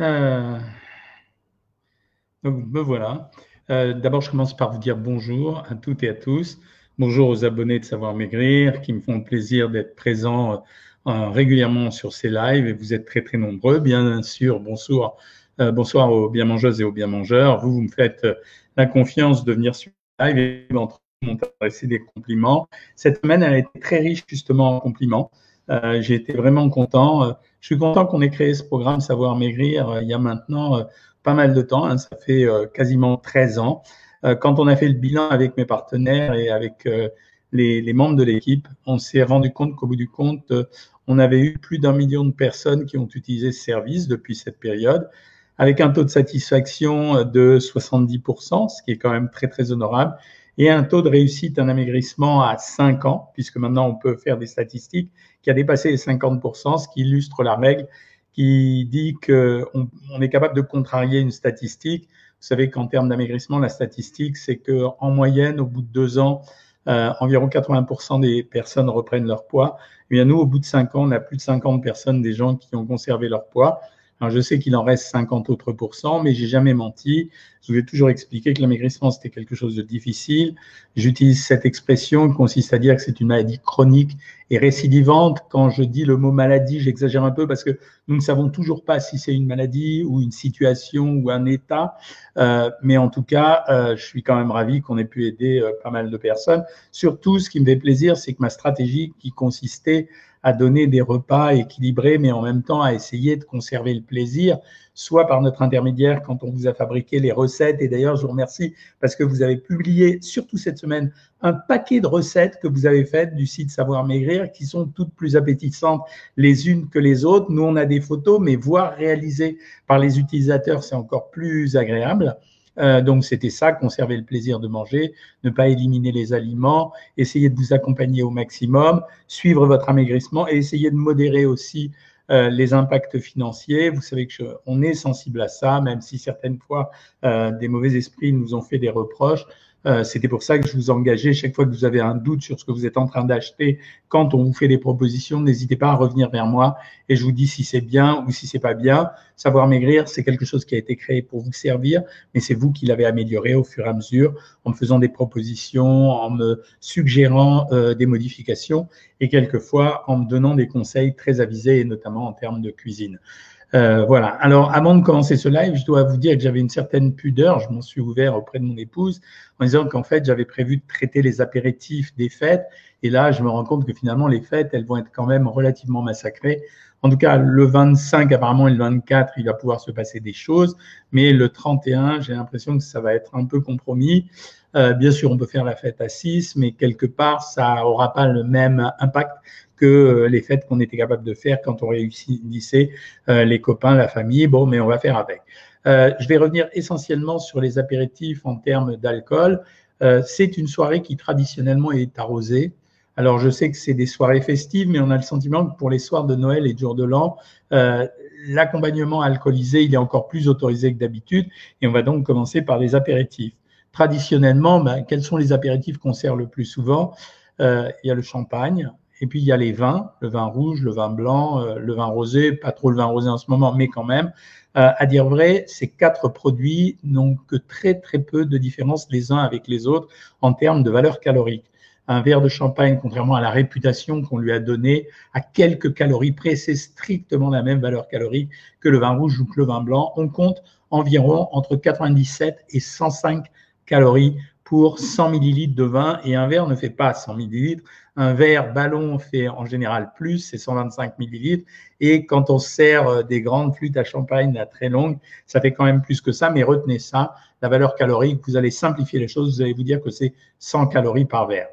Euh, donc, me voilà. Euh, d'abord, je commence par vous dire bonjour à toutes et à tous. Bonjour aux abonnés de Savoir Maigrir qui me font le plaisir d'être présents euh, régulièrement sur ces lives et vous êtes très très nombreux. Bien sûr, bonsoir, bonsoir aux bien mangeuses et aux bien mangeurs. Vous, vous me faites la confiance de venir sur le live et m'intéresser des compliments. Cette semaine, elle a été très riche justement en compliments. Euh, j'ai été vraiment content. Euh, je suis content qu'on ait créé ce programme Savoir Maigrir euh, il y a maintenant pas mal de temps. Hein, ça fait quasiment 13 ans. quand on a fait le bilan avec mes partenaires et avec les, membres de l'équipe, on s'est rendu compte qu'au bout du compte, on avait eu plus d'un million de personnes qui ont utilisé ce service depuis cette période, avec un taux de satisfaction de 70%, ce qui est quand même très très honorable, et un taux de réussite d'un amaigrissement à 5 ans, puisque maintenant on peut faire des statistiques, qui a dépassé les 50%, ce qui illustre la règle qui dit qu'on on est capable de contrarier une statistique. Vous savez qu'en termes d'amaigrissement, la statistique, c'est qu'en moyenne, au bout de deux ans, euh, environ 80% des personnes reprennent leur poids. Et bien nous, au bout de 5 ans, on a plus de 50 personnes des gens qui ont conservé leur poids. Je sais qu'il en reste 50 autres pourcents, mais j'ai jamais menti. Je vous ai toujours expliqué que l'amaigrissement, c'était quelque chose de difficile. J'utilise cette expression qui consiste à dire que c'est une maladie chronique et récidivante. Quand je dis le mot maladie, j'exagère un peu parce que nous ne savons toujours pas si c'est une maladie ou une situation ou un état. Euh, mais en tout cas, euh, je suis quand même ravi qu'on ait pu aider euh, pas mal de personnes. Surtout, ce qui me fait plaisir, c'est que ma stratégie qui consistait à donner des repas équilibrés, mais en même temps à essayer de conserver le plaisir, soit par notre intermédiaire quand on vous a fabriqué les recettes. Et d'ailleurs, je vous remercie parce que vous avez publié, surtout cette semaine, un paquet de recettes que vous avez faites du site Savoir Maigrir qui sont toutes plus appétissantes les unes que les autres. Nous, on a des photos, mais voir réalisées par les utilisateurs, c'est encore plus agréable. Euh, donc c'était ça, conserver le plaisir de manger, ne pas éliminer les aliments, essayer de vous accompagner au maximum, suivre votre amaigrissement et essayer de modérer aussi euh, les impacts financiers. Vous savez que on est sensible à ça, même si certaines fois euh, des mauvais esprits nous ont fait des reproches. Euh, c'était pour ça que je vous engageais, chaque fois que vous avez un doute sur ce que vous êtes en train d'acheter, quand on vous fait des propositions, n'hésitez pas à revenir vers moi et je vous dis si c'est bien ou si c'est pas bien. Savoir maigrir, c'est quelque chose qui a été créé pour vous servir, mais c'est vous qui l'avez amélioré au fur et à mesure en me faisant des propositions, en me suggérant euh, des modifications et quelquefois en me donnant des conseils très avisés, et notamment en termes de cuisine. Euh, voilà. Alors, avant de commencer ce live, je dois vous dire que j'avais une certaine pudeur. Je m'en suis ouvert auprès de mon épouse en disant qu'en fait, j'avais prévu de traiter les apéritifs des fêtes. Et là, je me rends compte que finalement, les fêtes, elles vont être quand même relativement massacrées. En tout cas, le 25, apparemment, et le 24, il va pouvoir se passer des choses. Mais le 31, j'ai l'impression que ça va être un peu compromis. Euh, bien sûr, on peut faire la fête à 6, mais quelque part, ça n'aura pas le même impact que euh, les fêtes qu'on était capable de faire quand on réunissait euh, les copains, la famille. Bon, mais on va faire avec. Je vais revenir essentiellement sur les apéritifs en termes d'alcool. c'est une soirée qui traditionnellement est arrosée. Alors, je sais que c'est des soirées festives, mais on a le sentiment que pour les soirs de Noël et de jour de l'an, l'accompagnement alcoolisé, il est encore plus autorisé que d'habitude. Et on va donc commencer par les apéritifs. Traditionnellement, ben, quels sont les apéritifs qu'on sert le plus souvent? Il y a le champagne, et puis il y a les vins, le vin rouge, le vin blanc, euh, le vin rosé, pas trop le vin rosé en ce moment, mais quand même. Euh, à dire vrai, ces quatre produits n'ont que très très peu de différence les uns avec les autres en termes de valeur calorique. Un verre de champagne, contrairement à la réputation qu'on lui a donnée, à quelques calories près, c'est strictement la même valeur calorique que le vin rouge ou que le vin blanc. On compte environ entre 97 et 105 calories pour 100 millilitres de vin et un verre ne fait pas 100 millilitres. Un verre ballon fait en général plus, c'est 125 millilitres. Et quand on sert euh, des grandes flûtes à champagne très longues, ça fait quand même plus que ça. Mais retenez ça, la valeur calorique, vous allez simplifier les choses, vous allez vous dire que c'est 100 calories par verre.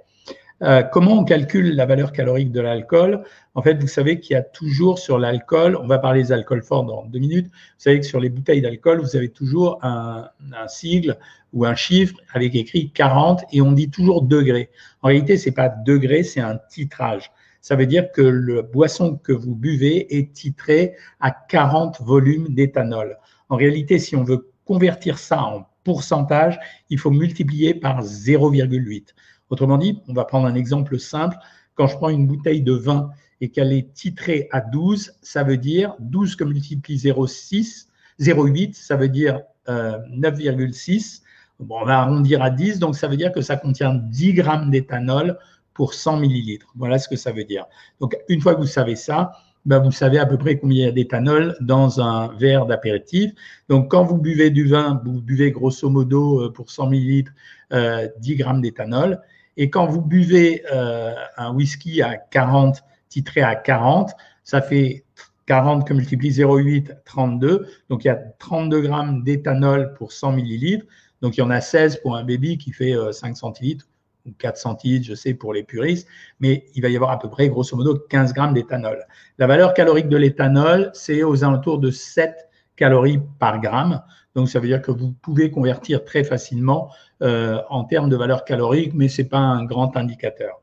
Euh, comment on calcule la valeur calorique de l'alcool? En fait, vous savez qu'il y a toujours sur l'alcool, on va parler des alcools forts dans deux minutes, vous savez que sur les bouteilles d'alcool, vous avez toujours un, sigle ou un chiffre avec écrit 40 et on dit toujours degrés. En réalité, c'est pas degrés, c'est un titrage. Ça veut dire que le boisson que vous buvez est titré à 40 volumes d'éthanol. En réalité, si on veut convertir ça en pourcentage, il faut multiplier par 0,8. Autrement dit, on va prendre un exemple simple. Quand je prends une bouteille de vin et qu'elle est titrée à 12, ça veut dire 12 que multiplie 0,6, 0,8, ça veut dire 9,6. Bon, on va arrondir à 10, donc ça veut dire que ça contient 10 grammes d'éthanol pour 100 millilitres. Voilà ce que ça veut dire. Donc, une fois que vous savez ça, ben vous savez à peu près combien il y a d'éthanol dans un verre d'apéritif. Donc, quand vous buvez du vin, vous buvez grosso modo euh, pour 100 millilitres 10 euh, grammes d'éthanol. Et quand vous buvez euh, un whisky à 40, titré à 40, ça fait 40 que multiplie 0,8, 32. Donc, il y a 32 grammes d'éthanol pour 100 millilitres. Donc, il y en a 16 pour un baby qui fait 5 centilitres ou 4 centilitres, je sais, pour les puristes, mais il va y avoir à peu près, grosso modo, 15 grammes d'éthanol. La valeur calorique de l'éthanol, c'est aux alentours de 7 calories par gramme. Donc, ça veut dire que vous pouvez convertir très facilement euh, en termes de valeur calorique, mais ce n'est pas un grand indicateur.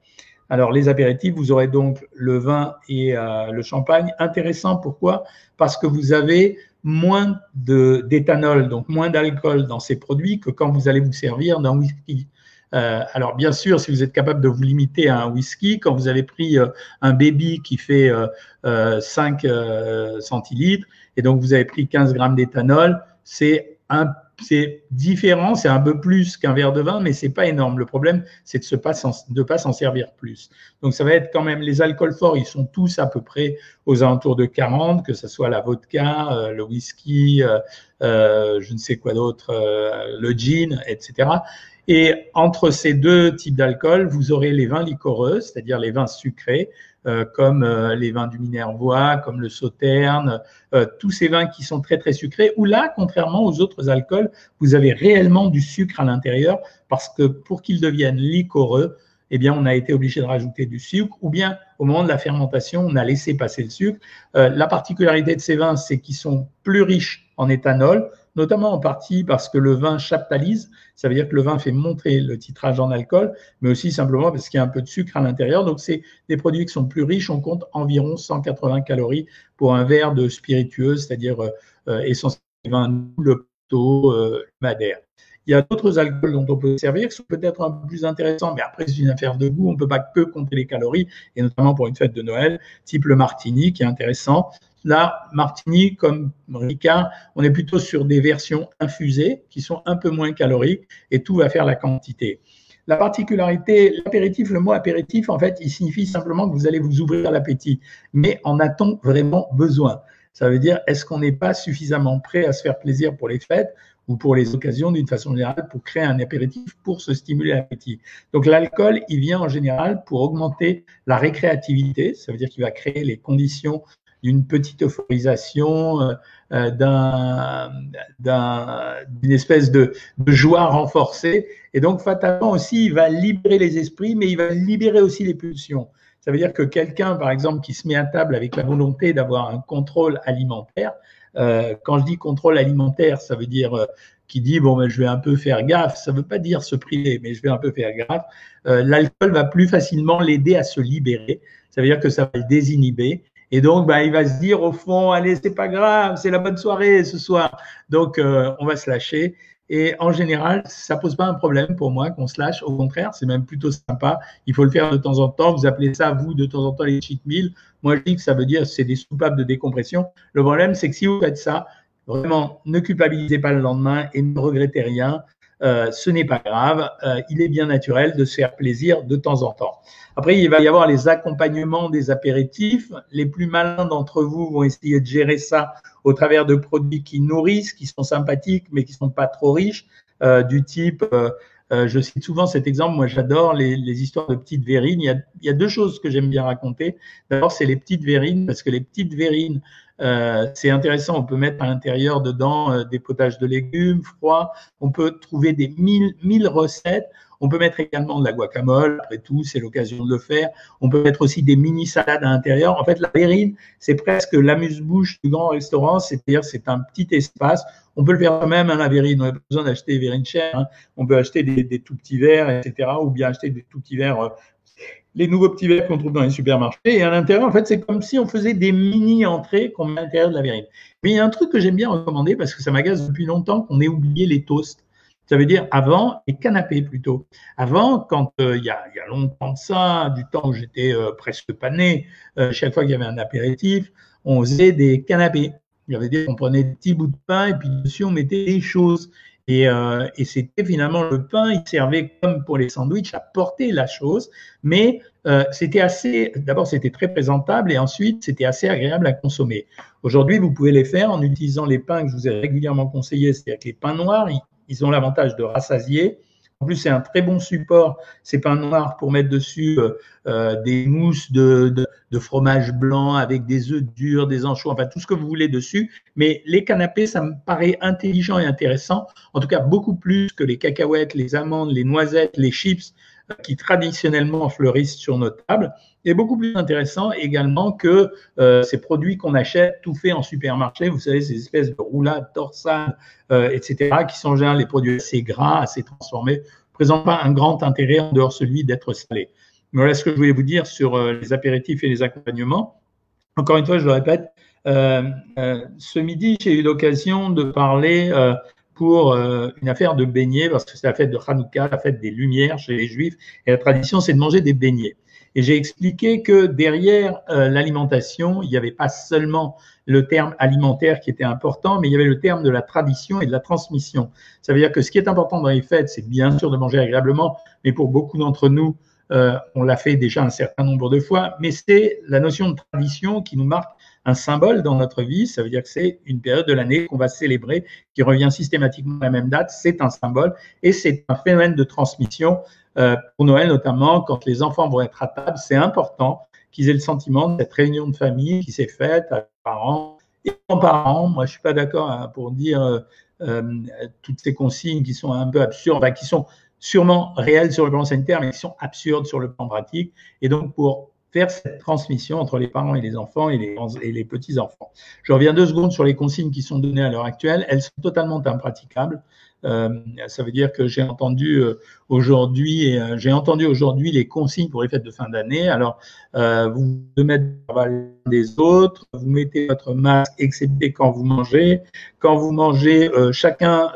Alors, les apéritifs, vous aurez donc le vin et euh, le champagne. Intéressant, pourquoi? Parce que vous avez moins d'éthanol, donc moins d'alcool dans ces produits que quand vous allez vous servir d'un whisky. Euh, alors bien sûr, si vous êtes capable de vous limiter à un whisky, quand vous avez pris un baby qui fait 5 euh, centilitres et donc vous avez pris 15 grammes d'éthanol, c'est un c'est différent, c'est un peu plus qu'un verre de vin, mais c'est pas énorme. Le problème, c'est de ne pas s'en servir plus. Donc, ça va être quand même les alcools forts, ils sont tous à peu près aux alentours de 40, que ce soit la vodka, le whisky, je ne sais quoi d'autre, le gin, etc. Et entre ces deux types d'alcool, vous aurez les vins liquoreux, c'est-à-dire les vins sucrés, euh, comme euh, les vins du Minervois, comme le Sauterne, euh, tous ces vins qui sont très très sucrés, où là, contrairement aux autres alcools, vous avez réellement du sucre à l'intérieur, parce que pour qu'ils deviennent liquoreux, eh bien, on a été obligé de rajouter du sucre, ou bien au moment de la fermentation, on a laissé passer le sucre. la particularité de ces vins, c'est qu'ils sont plus riches en éthanol, notamment en partie parce que le vin chaptalise, ça veut dire que le vin fait monter le titrage en alcool, mais aussi simplement parce qu'il y a un peu de sucre à l'intérieur. Donc, c'est des produits qui sont plus riches. On compte environ 180 calories pour un verre de spiritueuse, c'est-à-dire euh, essentiellement le taux euh, madère. Il y a d'autres alcools dont on peut servir qui sont peut-être un peu plus intéressants, mais après, c'est une affaire de goût. On ne peut pas que compter les calories, et notamment pour une fête de Noël, type le martini, qui est intéressant. Là, Martini, comme Ricard, on est plutôt sur des versions infusées qui sont un peu moins caloriques et tout va faire la quantité. La particularité, l'apéritif, le mot apéritif, en fait, il signifie simplement que vous allez vous ouvrir l'appétit. Mais en a-t-on vraiment besoin? Ça veut dire, est-ce qu'on n'est pas suffisamment prêt à se faire plaisir pour les fêtes ou pour les occasions d'une façon générale pour créer un apéritif pour se stimuler l'appétit? Donc l'alcool, il vient en général pour augmenter la récréativité, ça veut dire qu'il va créer les conditions d'une petite euphorisation, euh, euh, d'une espèce de, joie renforcée. Et donc, fatalement aussi, il va libérer les esprits, mais il va libérer aussi les pulsions. Ça veut dire que quelqu'un, par exemple, qui se met à table avec la volonté d'avoir un contrôle alimentaire, euh, quand je dis contrôle alimentaire, ça veut dire qui dit bon ben je vais un peu faire gaffe, ça veut pas dire se priver, mais je vais un peu faire gaffe. L'alcool va plus facilement l'aider à se libérer. Ça veut dire que ça va le désinhiber et donc, bah, il va se dire au fond, allez, c'est pas grave, c'est la bonne soirée ce soir. Donc, euh, on va se lâcher. Et en général, ça pose pas un problème pour moi qu'on se lâche. Au contraire, c'est même plutôt sympa. Il faut le faire de temps en temps. Vous appelez ça, vous, de temps en temps, les cheat meals. Moi, je dis que ça veut dire c'est des soupapes de décompression. Le problème, c'est que si vous faites ça, vraiment, ne culpabilisez pas le lendemain et ne regrettez rien. Euh, ce n'est pas grave. Euh, il est bien naturel de se faire plaisir de temps en temps. Après, il va y avoir les accompagnements des apéritifs. Les plus malins d'entre vous vont essayer de gérer ça au travers de produits qui nourrissent, qui sont sympathiques, mais qui ne sont pas trop riches, euh, du type, je cite souvent cet exemple, moi j'adore les, histoires de petites verrines. Il y a, il y a deux choses que j'aime bien raconter. D'abord, c'est les petites verrines, parce que les petites verrines, c'est intéressant, on peut mettre à l'intérieur dedans des potages de légumes froids, on peut trouver des mille, recettes on peut mettre également de la guacamole, après tout, c'est l'occasion de le faire. On peut mettre aussi des mini-salades à l'intérieur. En fait, la verrine, c'est presque l'amuse-bouche du grand restaurant, c'est-à-dire c'est un petit espace. On peut le faire même à la verrine. On n'a pas besoin d'acheter des verrines chères. Hein. On peut acheter des, tout petits verres, etc. Ou bien acheter des tout petits verres euh, les nouveaux petits verres qu'on trouve dans les supermarchés. Et à l'intérieur, en fait, c'est comme si on faisait des mini-entrées qu'on met à l'intérieur de la verrine. Mais il y a un truc que j'aime bien recommander parce que ça m'agace depuis longtemps qu'on ait oublié les toasts. Ça veut dire avant les canapés plutôt. Avant, quand euh, il, y a, y, a, longtemps de ça, du temps où j'étais euh, presque pas né, euh, chaque fois qu'il y avait un apéritif, on faisait des canapés. Il y avait des, on prenait des petits bouts de pain et puis dessus on mettait des choses. Et, euh, et c'était finalement le pain, il servait comme pour les sandwichs à porter la chose, mais euh, c'était assez, d'abord c'était très présentable et ensuite c'était assez agréable à consommer. Aujourd'hui, vous pouvez les faire en utilisant les pains que je vous ai régulièrement conseillés, c'est-à-dire que les pains noirs, ils, ont l'avantage de rassasier, en plus, c'est un très bon support, ces pains noirs, pour mettre dessus euh, des mousses de, de, fromage blanc avec des œufs durs, des anchois, enfin tout ce que vous voulez dessus. Mais les canapés, ça me paraît intelligent et intéressant, en tout cas beaucoup plus que les cacahuètes, les amandes, les noisettes, les chips euh, qui traditionnellement fleurissent sur nos tables, et beaucoup plus intéressant également que euh, ces produits qu'on achète tout fait en supermarché, vous savez, ces espèces de roulades, torsades, euh, etc., qui sont en général les produits assez gras, assez transformés, présentent pas un grand intérêt en dehors celui d'être salé. Voilà ce que je voulais vous dire sur euh, les apéritifs et les accompagnements. Encore une fois, je le répète, euh, euh, ce midi, j'ai eu l'occasion de parler pour une affaire de beignets, parce que c'est la fête de Hanouka, la fête des Lumières chez les Juifs, et la tradition, c'est de manger des beignets. Et j'ai expliqué que derrière l'alimentation, il n'y avait pas seulement le terme alimentaire qui était important, mais il y avait le terme de la tradition et de la transmission. Ça veut dire que ce qui est important dans les fêtes, c'est bien sûr de manger agréablement, mais pour beaucoup d'entre nous, euh, on l'a fait déjà un certain nombre de fois, mais c'est la notion de tradition qui nous marque un symbole dans notre vie. Ça veut dire que c'est une période de l'année qu'on va célébrer, qui revient systématiquement à la même date. C'est un symbole et c'est un phénomène de transmission. Euh, pour Noël notamment, quand les enfants vont être à table, c'est important qu'ils aient le sentiment de cette réunion de famille qui s'est faite avec les parents et en parents. Moi, je suis pas d'accord hein, pour dire euh, toutes ces consignes qui sont un peu absurdes, qui sont sûrement réelles sur le plan sanitaire, mais qui sont absurdes sur le plan pratique. Et donc, pour faire cette transmission entre les parents et les enfants et les, et les petits-enfants. Je reviens deux secondes sur les consignes qui sont données à l'heure actuelle. Elles sont totalement impraticables. Euh, ça veut dire que j'ai entendu euh, aujourd'hui, euh, j'ai entendu aujourd'hui les consignes pour les fêtes de fin d'année. Alors, vous devez mettre des autres, vous mettez votre masque, excepté quand vous mangez. Quand vous mangez, chacun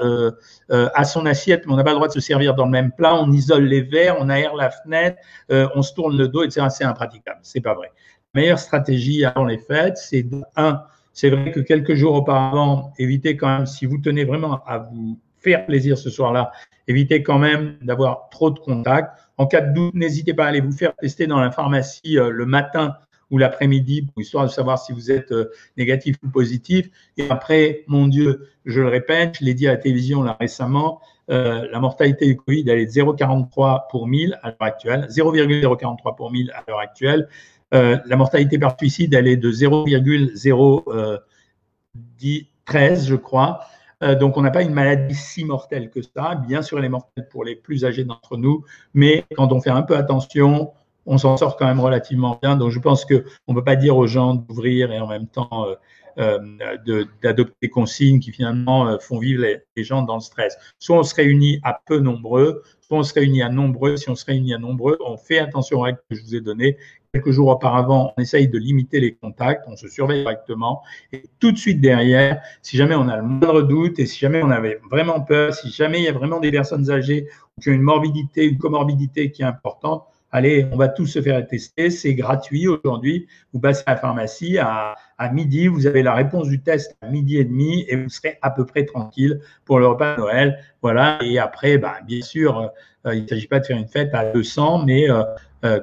a son assiette, mais on n'a pas le droit de se servir dans le même plat. On isole les verres, on aère la fenêtre, on se tourne le dos, etc. C'est impraticable. C'est pas vrai. La meilleure stratégie avant les fêtes, c'est un. C'est vrai que quelques jours auparavant, évitez quand même, si vous tenez vraiment à vous faire plaisir ce soir-là. Évitez quand même d'avoir trop de contacts. En cas de doute, n'hésitez pas à aller vous faire tester dans la pharmacie euh, le matin ou l'après-midi histoire de savoir si vous êtes euh, négatif ou positif. Et après, mon Dieu, je le répète, je l'ai dit à la télévision là récemment, euh, la mortalité du Covid, elle est de 0,43 pour 1000 à l'heure actuelle, 0,043 pour 1000 à l'heure actuelle. La mortalité par suicide, elle est de 0,013, je crois. Euh, donc, on n'a pas une maladie si mortelle que ça. Bien sûr, elle est mortelle pour les plus âgés d'entre nous, mais quand on fait un peu attention, on s'en sort quand même relativement bien. Donc, je pense qu'on ne peut pas dire aux gens d'ouvrir et en même temps euh, euh, d'adopter des consignes qui finalement font vivre les, gens dans le stress. Soit on se réunit à peu nombreux, soit on se réunit à nombreux. Si on se réunit à nombreux, on fait attention aux règles que je vous ai données quelques jours auparavant, on essaye de limiter les contacts, on se surveille correctement. Et tout de suite derrière, si jamais on a le moindre doute et si jamais on avait vraiment peur, si jamais il y a vraiment des personnes âgées qui ont une morbidité, une comorbidité qui est importante, allez, on va tous se faire tester. C'est gratuit aujourd'hui. Vous passez à la pharmacie à, midi, vous avez la réponse du test à midi et demi et vous serez à peu près tranquille pour le repas de Noël. Voilà. Et après, bah, bien sûr, euh, il ne s'agit pas de faire une fête à 200, mais euh,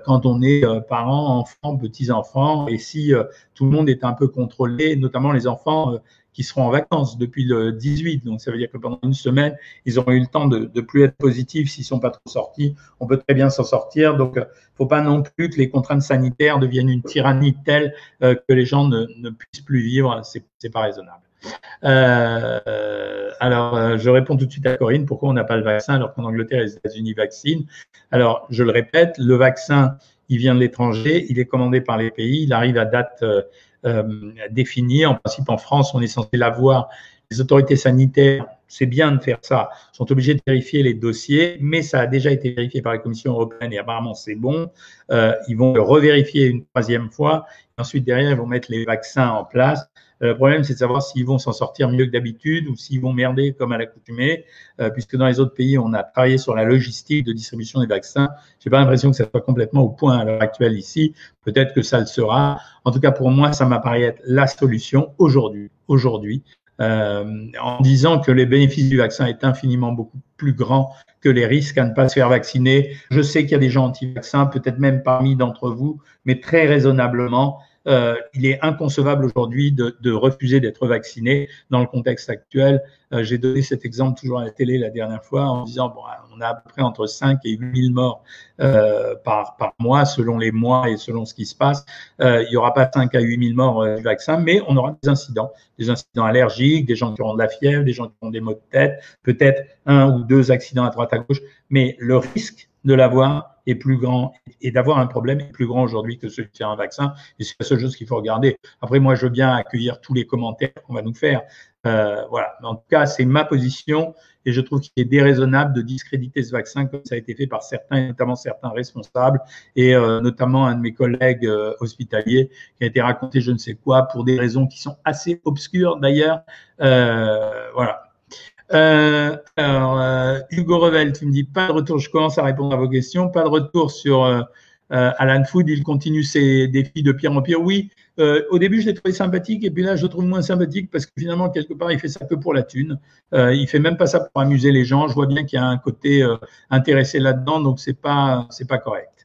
quand on est euh, parents, enfants, petits-enfants, et si euh, tout le monde est un peu contrôlé, notamment les enfants qui seront en vacances depuis le 18. Donc, ça veut dire que pendant une semaine, ils auront eu le temps de, de plus être positifs s'ils sont pas trop sortis. On peut très bien s'en sortir. Donc, il faut pas non plus que les contraintes sanitaires deviennent une tyrannie telle que les gens ne, ne puissent plus vivre. C'est, c'est pas raisonnable. Euh, alors, euh, je réponds tout de suite à Corinne. Pourquoi on n'a pas le vaccin alors qu'en Angleterre et les États-Unis vaccinent? Alors, je le répète, le vaccin, il vient de l'étranger, il est commandé par les pays, il arrive à date euh, définie. En principe, en France, on est censé l'avoir. Les autorités sanitaires, c'est bien de faire ça, sont obligés de vérifier les dossiers, mais ça a déjà été vérifié par la Commission européenne et apparemment c'est bon. Ils vont le revérifier une troisième fois. Ensuite, derrière, ils vont mettre les vaccins en place. Le problème, c'est de savoir s'ils vont s'en sortir mieux que d'habitude ou s'ils vont merder comme à l'accoutumée, puisque dans les autres pays, on a travaillé sur la logistique de distribution des vaccins. J'ai pas l'impression que ça soit complètement au point à l'heure actuelle ici. Peut-être que ça le sera. En tout cas, pour moi, ça m'apparaît être la solution aujourd'hui. Aujourd'hui, euh, en disant que les bénéfices du vaccin est infiniment beaucoup plus grand que les risques à ne pas se faire vacciner. Je sais qu'il y a des gens anti-vaccins, peut-être même parmi d'entre vous, mais très raisonnablement, euh, il est inconcevable aujourd'hui de, de, refuser d'être vacciné dans le contexte actuel. Euh, J'ai donné cet exemple toujours à la télé la dernière fois en disant bon, on a à peu près entre 5 et 8 000 morts euh, par, par mois selon les mois et selon ce qui se passe. Euh, il n'y aura pas 5 à 8 000 morts euh, du vaccin, mais on aura des incidents, des incidents allergiques, des gens qui auront de la fièvre, des gens qui auront des maux de tête, peut-être un ou deux accidents à droite à gauche, mais le risque de l'avoir est plus grand et d'avoir un problème est plus grand aujourd'hui que celui faire un vaccin. Et c'est la seule chose qu'il faut regarder. Après, moi, je veux bien accueillir tous les commentaires qu'on va nous faire. Euh, voilà. en tout cas, c'est ma position et je trouve qu'il est déraisonnable de discréditer ce vaccin comme ça a été fait par certains, notamment certains responsables et euh, notamment un de mes collègues euh, hospitaliers qui a été raconté je ne sais quoi pour des raisons qui sont assez obscures d'ailleurs. Voilà. Euh, alors, euh, Hugo Revel, tu me dis pas de retour, je commence à répondre à vos questions, pas de retour sur euh, Alan Food, il continue ses défis de pire en pire. Oui, au début, je l'ai trouvé sympathique et puis là, je le trouve moins sympathique parce que finalement, quelque part, il fait ça que pour la thune. Il fait même pas ça pour amuser les gens. Je vois bien qu'il y a un côté intéressé là-dedans, donc c'est pas c'est pas correct.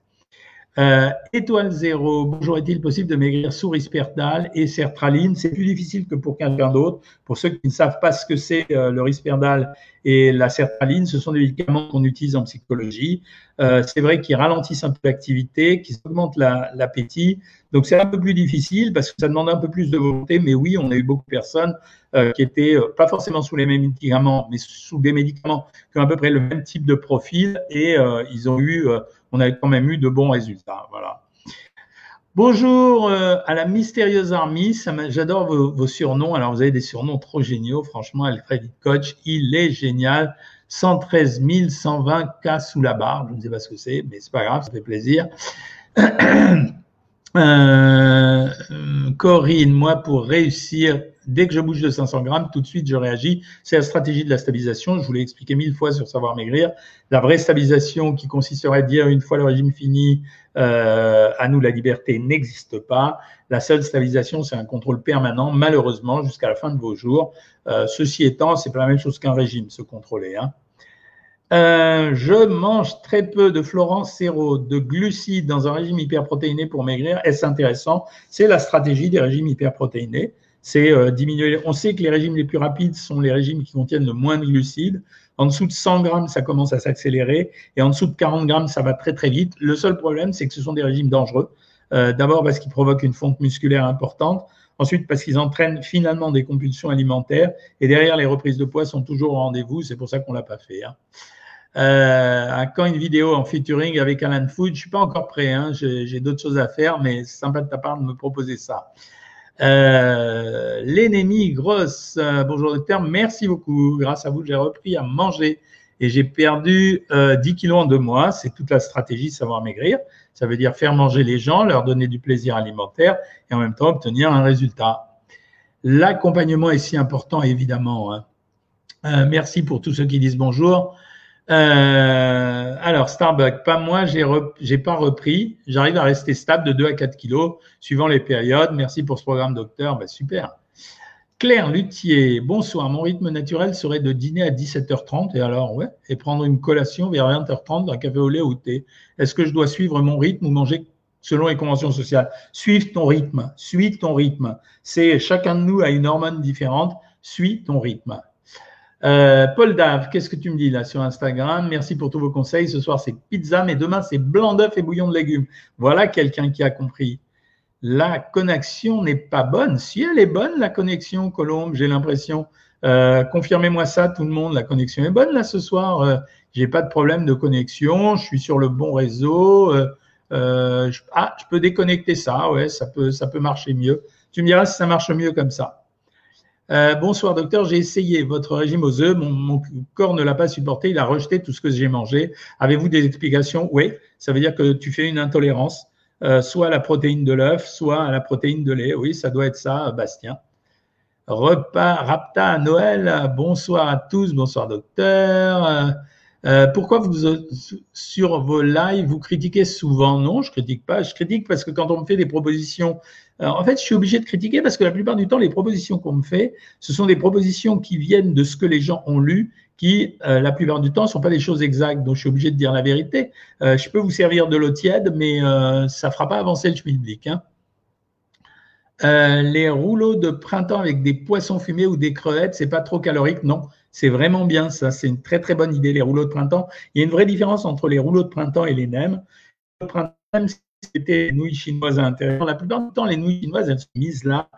Euh, étoile zéro, bonjour, est-il possible de maigrir sous risperdal et sertraline? C'est plus difficile que pour quelqu'un d'autre. Pour ceux qui ne savent pas ce que c'est euh, le risperdal et la sertraline, ce sont des médicaments qu'on utilise en psychologie. Euh, c'est vrai qu'ils ralentissent un peu l'activité, qu'ils augmentent l'appétit. Donc c'est un peu plus difficile parce que ça demande un peu plus de volonté. Mais oui, on a eu beaucoup de personnes euh, qui étaient euh, pas forcément sous les mêmes médicaments, mais sous des médicaments qui ont à peu près le même type de profil et ils ont eu on a quand même eu de bons résultats. Voilà. Bonjour euh, à la mystérieuse armée, j'adore vos, surnoms. Alors vous avez des surnoms trop géniaux, franchement, Alfred Coach, il est génial. 113 120 cas sous la barre, je ne sais pas ce que c'est, mais c'est pas grave, ça fait plaisir. Euh, Corinne, moi, pour réussir, dès que je bouge de 500 grammes, tout de suite, je réagis. C'est la stratégie de la stabilisation. Je vous l'ai expliqué mille fois sur Savoir Maigrir. La vraie stabilisation qui consisterait à dire une fois le régime fini, euh, à nous la liberté n'existe pas. La seule stabilisation, c'est un contrôle permanent, malheureusement, jusqu'à la fin de vos jours. Euh, ceci étant, c'est pas la même chose qu'un régime, se contrôler. Hein. Euh, je mange très peu de Florence Serrault, de glucides dans un régime hyperprotéiné pour maigrir. Est-ce intéressant? C'est la stratégie des régimes hyperprotéinés. C'est euh, diminuer. On sait que les régimes les plus rapides sont les régimes qui contiennent le moins de glucides. En dessous de 100 grammes, ça commence à s'accélérer. Et en dessous de 40 grammes, ça va très très vite. Le seul problème, c'est que ce sont des régimes dangereux. Euh, D'abord parce qu'ils provoquent une fonte musculaire importante. Ensuite, parce qu'ils entraînent finalement des compulsions alimentaires. Et derrière, les reprises de poids sont toujours au rendez-vous. C'est pour ça qu'on l'a pas fait. Hein. Euh, quand une vidéo en featuring avec Alan Food, je suis pas encore prêt. Hein. J'ai d'autres choses à faire, mais c'est sympa de ta part de me proposer ça. Euh, L'ennemi grosse. Euh, bonjour docteur, merci beaucoup. Grâce à vous, j'ai repris à manger et j'ai perdu euh, 10 kilos en deux mois. C'est toute la stratégie savoir maigrir. Ça veut dire faire manger les gens, leur donner du plaisir alimentaire et en même temps obtenir un résultat. L'accompagnement est si important, évidemment. Hein. Euh, merci pour tous ceux qui disent bonjour. Euh, alors, Starbucks, pas moi, j'ai n'ai pas repris. J'arrive à rester stable de 2 à 4 kilos suivant les périodes. Merci pour ce programme, docteur. Ben, super. Claire Luthier, bonsoir. Mon rythme naturel serait de dîner à 17h30 et alors, ouais, et prendre une collation vers 20h30 d'un café au lait ou thé. Est-ce que je dois suivre mon rythme ou manger selon les conventions sociales? Suive ton rythme. Suis ton rythme. C'est chacun de nous a une hormone différente. Suis ton rythme. Euh, Paul Dave, qu'est-ce que tu me dis là sur Instagram? Merci pour tous vos conseils. Ce soir, c'est pizza, mais demain, c'est blanc d'œuf et bouillon de légumes. Voilà quelqu'un qui a compris. La connexion n'est pas bonne. Si elle est bonne, la connexion, Colombe, j'ai l'impression. Euh, confirmez-moi ça, tout le monde. La connexion est bonne là ce soir. Euh, j'ai pas de problème de connexion. Je suis sur le bon réseau. Je, ah, je peux déconnecter ça. Ouais, ça peut, ça peut marcher mieux. Tu me diras si ça marche mieux comme ça. Euh, bonsoir docteur, j'ai essayé votre régime aux œufs, mon, corps ne l'a pas supporté, il a rejeté tout ce que j'ai mangé. Avez-vous des explications? Oui, ça veut dire que tu fais une intolérance, euh, soit à la protéine de l'œuf, soit à la protéine de lait. Oui, ça doit être ça, Bastien. repas, Rapta à Noël. Bonsoir à tous, bonsoir docteur. Euh, pourquoi vous, sur vos lives, vous critiquez souvent? Non, je critique pas. Je critique parce que quand on me fait des propositions, euh, en fait, je suis obligé de critiquer parce que la plupart du temps, les propositions qu'on me fait, ce sont des propositions qui viennent de ce que les gens ont lu, qui, euh, la plupart du temps, ne sont pas des choses exactes. Donc, je suis obligé de dire la vérité. je peux vous servir de l'eau tiède, mais ça ne fera pas avancer le schmilblick. Hein. les rouleaux de printemps avec des poissons fumés ou des crevettes, c'est pas trop calorique, non. C'est vraiment bien ça. C'est une très très bonne idée, les rouleaux de printemps. Il y a une vraie différence entre les rouleaux de printemps et les nems. Printemps, c'était les nouilles chinoises à l'intérieur. La plupart du temps, les nouilles chinoises, elles sont mises là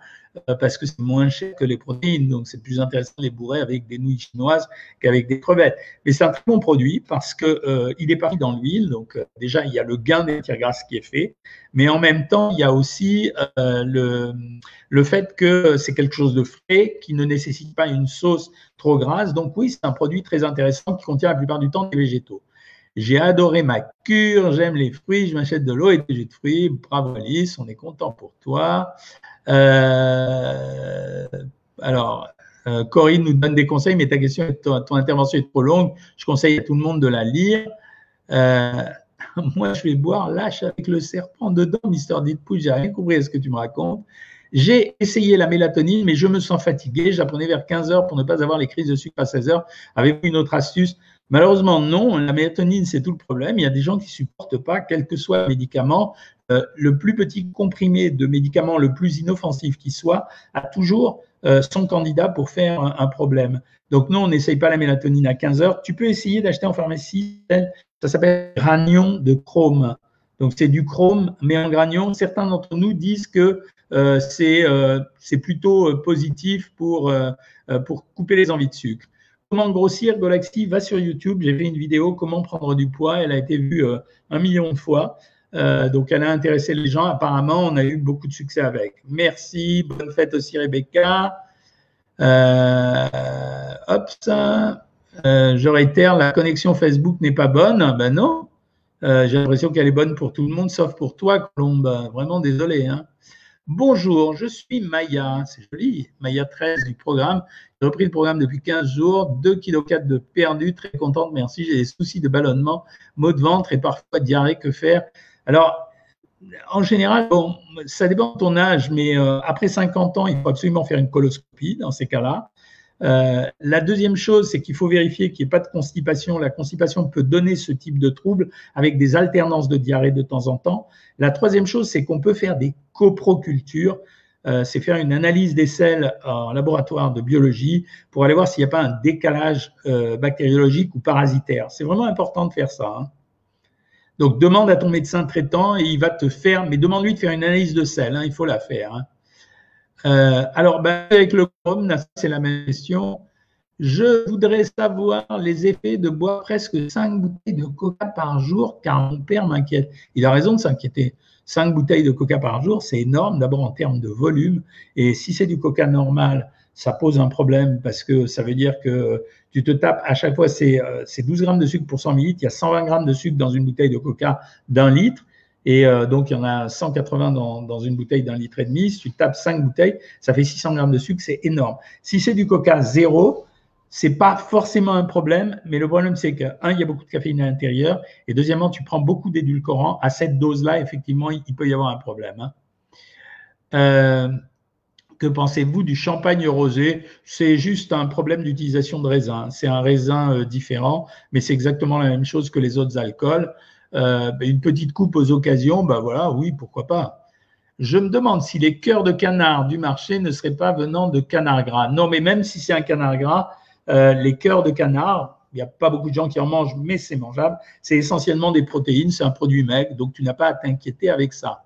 euh, parce que c'est moins cher que les protéines. Donc, c'est plus intéressant de les bourrer avec des nouilles chinoises qu'avec des crevettes. Mais c'est un très bon produit parce que euh, est parti dans l'huile. Donc, euh, déjà, il y a le gain des matières grasses qui est fait. Mais en même temps, il y a aussi le, le fait que c'est quelque chose de frais qui ne nécessite pas une sauce trop grasse. Donc, oui, c'est un produit très intéressant qui contient la plupart du temps des végétaux. J'ai adoré ma cure, j'aime les fruits, je m'achète de l'eau et des jus de fruits. Bravo Alice, on est content pour toi. Euh, alors, euh, Corinne nous donne des conseils, mais ta question, ton, intervention est trop longue. Je conseille à tout le monde de la lire. Euh, moi, je vais boire lâche avec le serpent dedans, Mister Ditpouille. J'ai rien compris à ce que tu me racontes. J'ai essayé la mélatonine, mais je me sens fatigué. J'apprenais vers 15 heures pour ne pas avoir les crises de sucre à 16 heures. Avez-vous une autre astuce? Malheureusement, non. La mélatonine, c'est tout le problème. Il y a des gens qui supportent pas, quel que soit le médicament, euh, le plus petit comprimé de médicament le plus inoffensif qui soit, a toujours euh, son candidat pour faire un, problème. Donc non, on n'essaye pas la mélatonine à 15 heures. Tu peux essayer d'acheter en pharmacie, ça s'appelle granion de chrome. Donc c'est du chrome, mais en granion. Certains d'entre nous disent que euh, c'est plutôt positif pour couper les envies de sucre. Comment grossir Galaxy va sur YouTube. J'ai fait une vidéo comment prendre du poids. Elle a été vue un million de fois. Euh, donc, elle a intéressé les gens. Apparemment, on a eu beaucoup de succès avec. Merci. Bonne fête aussi, Rebecca. Euh, hop. Euh, je réitère, la connexion Facebook n'est pas bonne. Ben non. J'ai l'impression qu'elle est bonne pour tout le monde, sauf pour toi, Colombe. Vraiment désolé. Hein. Bonjour, je suis Maya, c'est joli, Maya 13 du programme. J'ai repris le programme depuis 15 jours, 2,4 kg de perdu, très contente, merci. J'ai des soucis de ballonnement, maux de ventre et parfois diarrhée, que faire? Alors, en général, bon, ça dépend de ton âge, mais euh, après 50 ans, il faut absolument faire une coloscopie dans ces cas-là. Euh, la deuxième chose, c'est qu'il faut vérifier qu'il n'y ait pas de constipation. La constipation peut donner ce type de trouble avec des alternances de diarrhée de temps en temps. La troisième chose, c'est qu'on peut faire des coprocultures. Euh, c'est faire une analyse des selles en laboratoire de biologie pour aller voir s'il n'y a pas un décalage bactériologique ou parasitaire. C'est vraiment important de faire ça. Hein. Donc, demande à ton médecin traitant et il va te faire, mais demande-lui de faire une analyse de sel, hein, il faut la faire. Hein. Euh, alors, ben, avec le chrome, c'est la même question. Je voudrais savoir les effets de boire presque 5 bouteilles de coca par jour, car mon père m'inquiète. Il a raison de s'inquiéter. 5 bouteilles de coca par jour, c'est énorme, d'abord en termes de volume. Et si c'est du coca normal, ça pose un problème parce que ça veut dire que tu te tapes à chaque fois, c'est 12 euh, grammes de sucre pour 100 millilitres. Il y a 120 grammes de sucre dans une bouteille de coca d'un litre. Et euh, donc, il y en a 180 dans, une bouteille d'un litre et demi. Si tu tapes 5 bouteilles, ça fait 600 grammes de sucre, c'est énorme. Si c'est du coca zéro, c'est pas forcément un problème, mais le problème, c'est que, un, il y a beaucoup de caféine à l'intérieur, et deuxièmement, tu prends beaucoup d'édulcorants. À cette dose-là, effectivement, il, peut y avoir un problème. Hein. Euh, que pensez-vous du champagne rosé? C'est juste un problème d'utilisation de raisin. C'est un raisin euh, différent, mais c'est exactement la même chose que les autres alcools. Euh, une petite coupe aux occasions, ben voilà, oui, pourquoi pas. Je me demande si les cœurs de canard du marché ne seraient pas venant de canard gras. Non, mais même si c'est un canard gras, euh, les cœurs de canard, il n'y a pas beaucoup de gens qui en mangent, mais c'est mangeable. C'est essentiellement des protéines, c'est un produit maigre, donc tu n'as pas à t'inquiéter avec ça.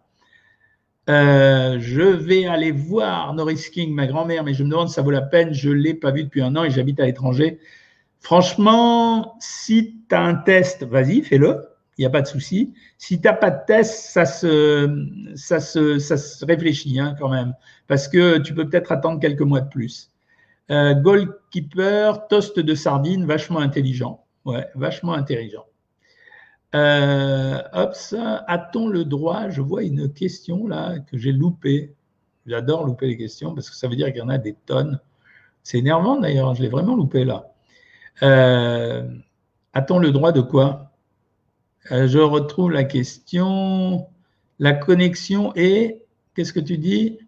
Euh, je vais aller voir Norris King, ma grand-mère, mais je me demande si ça vaut la peine. Je ne l'ai pas vu depuis un an et j'habite à l'étranger. Franchement, si tu as un test, vas-y, fais-le. Il n'y a pas de souci. Si tu n'as pas de test, ça se, ça se, ça se réfléchit hein, quand même. Parce que tu peux peut-être attendre quelques mois de plus. Euh, goalkeeper, toast de sardines, vachement intelligent. Ouais, vachement intelligent. Euh, hop, a-t-on le droit Je vois une question là que j'ai loupée. J'adore louper les questions parce que ça veut dire qu'il y en a des tonnes. C'est énervant d'ailleurs, je l'ai vraiment loupé là. Euh, a-t-on le droit de quoi? Euh, Je retrouve la question. La connexion est. Qu'est-ce que tu dis?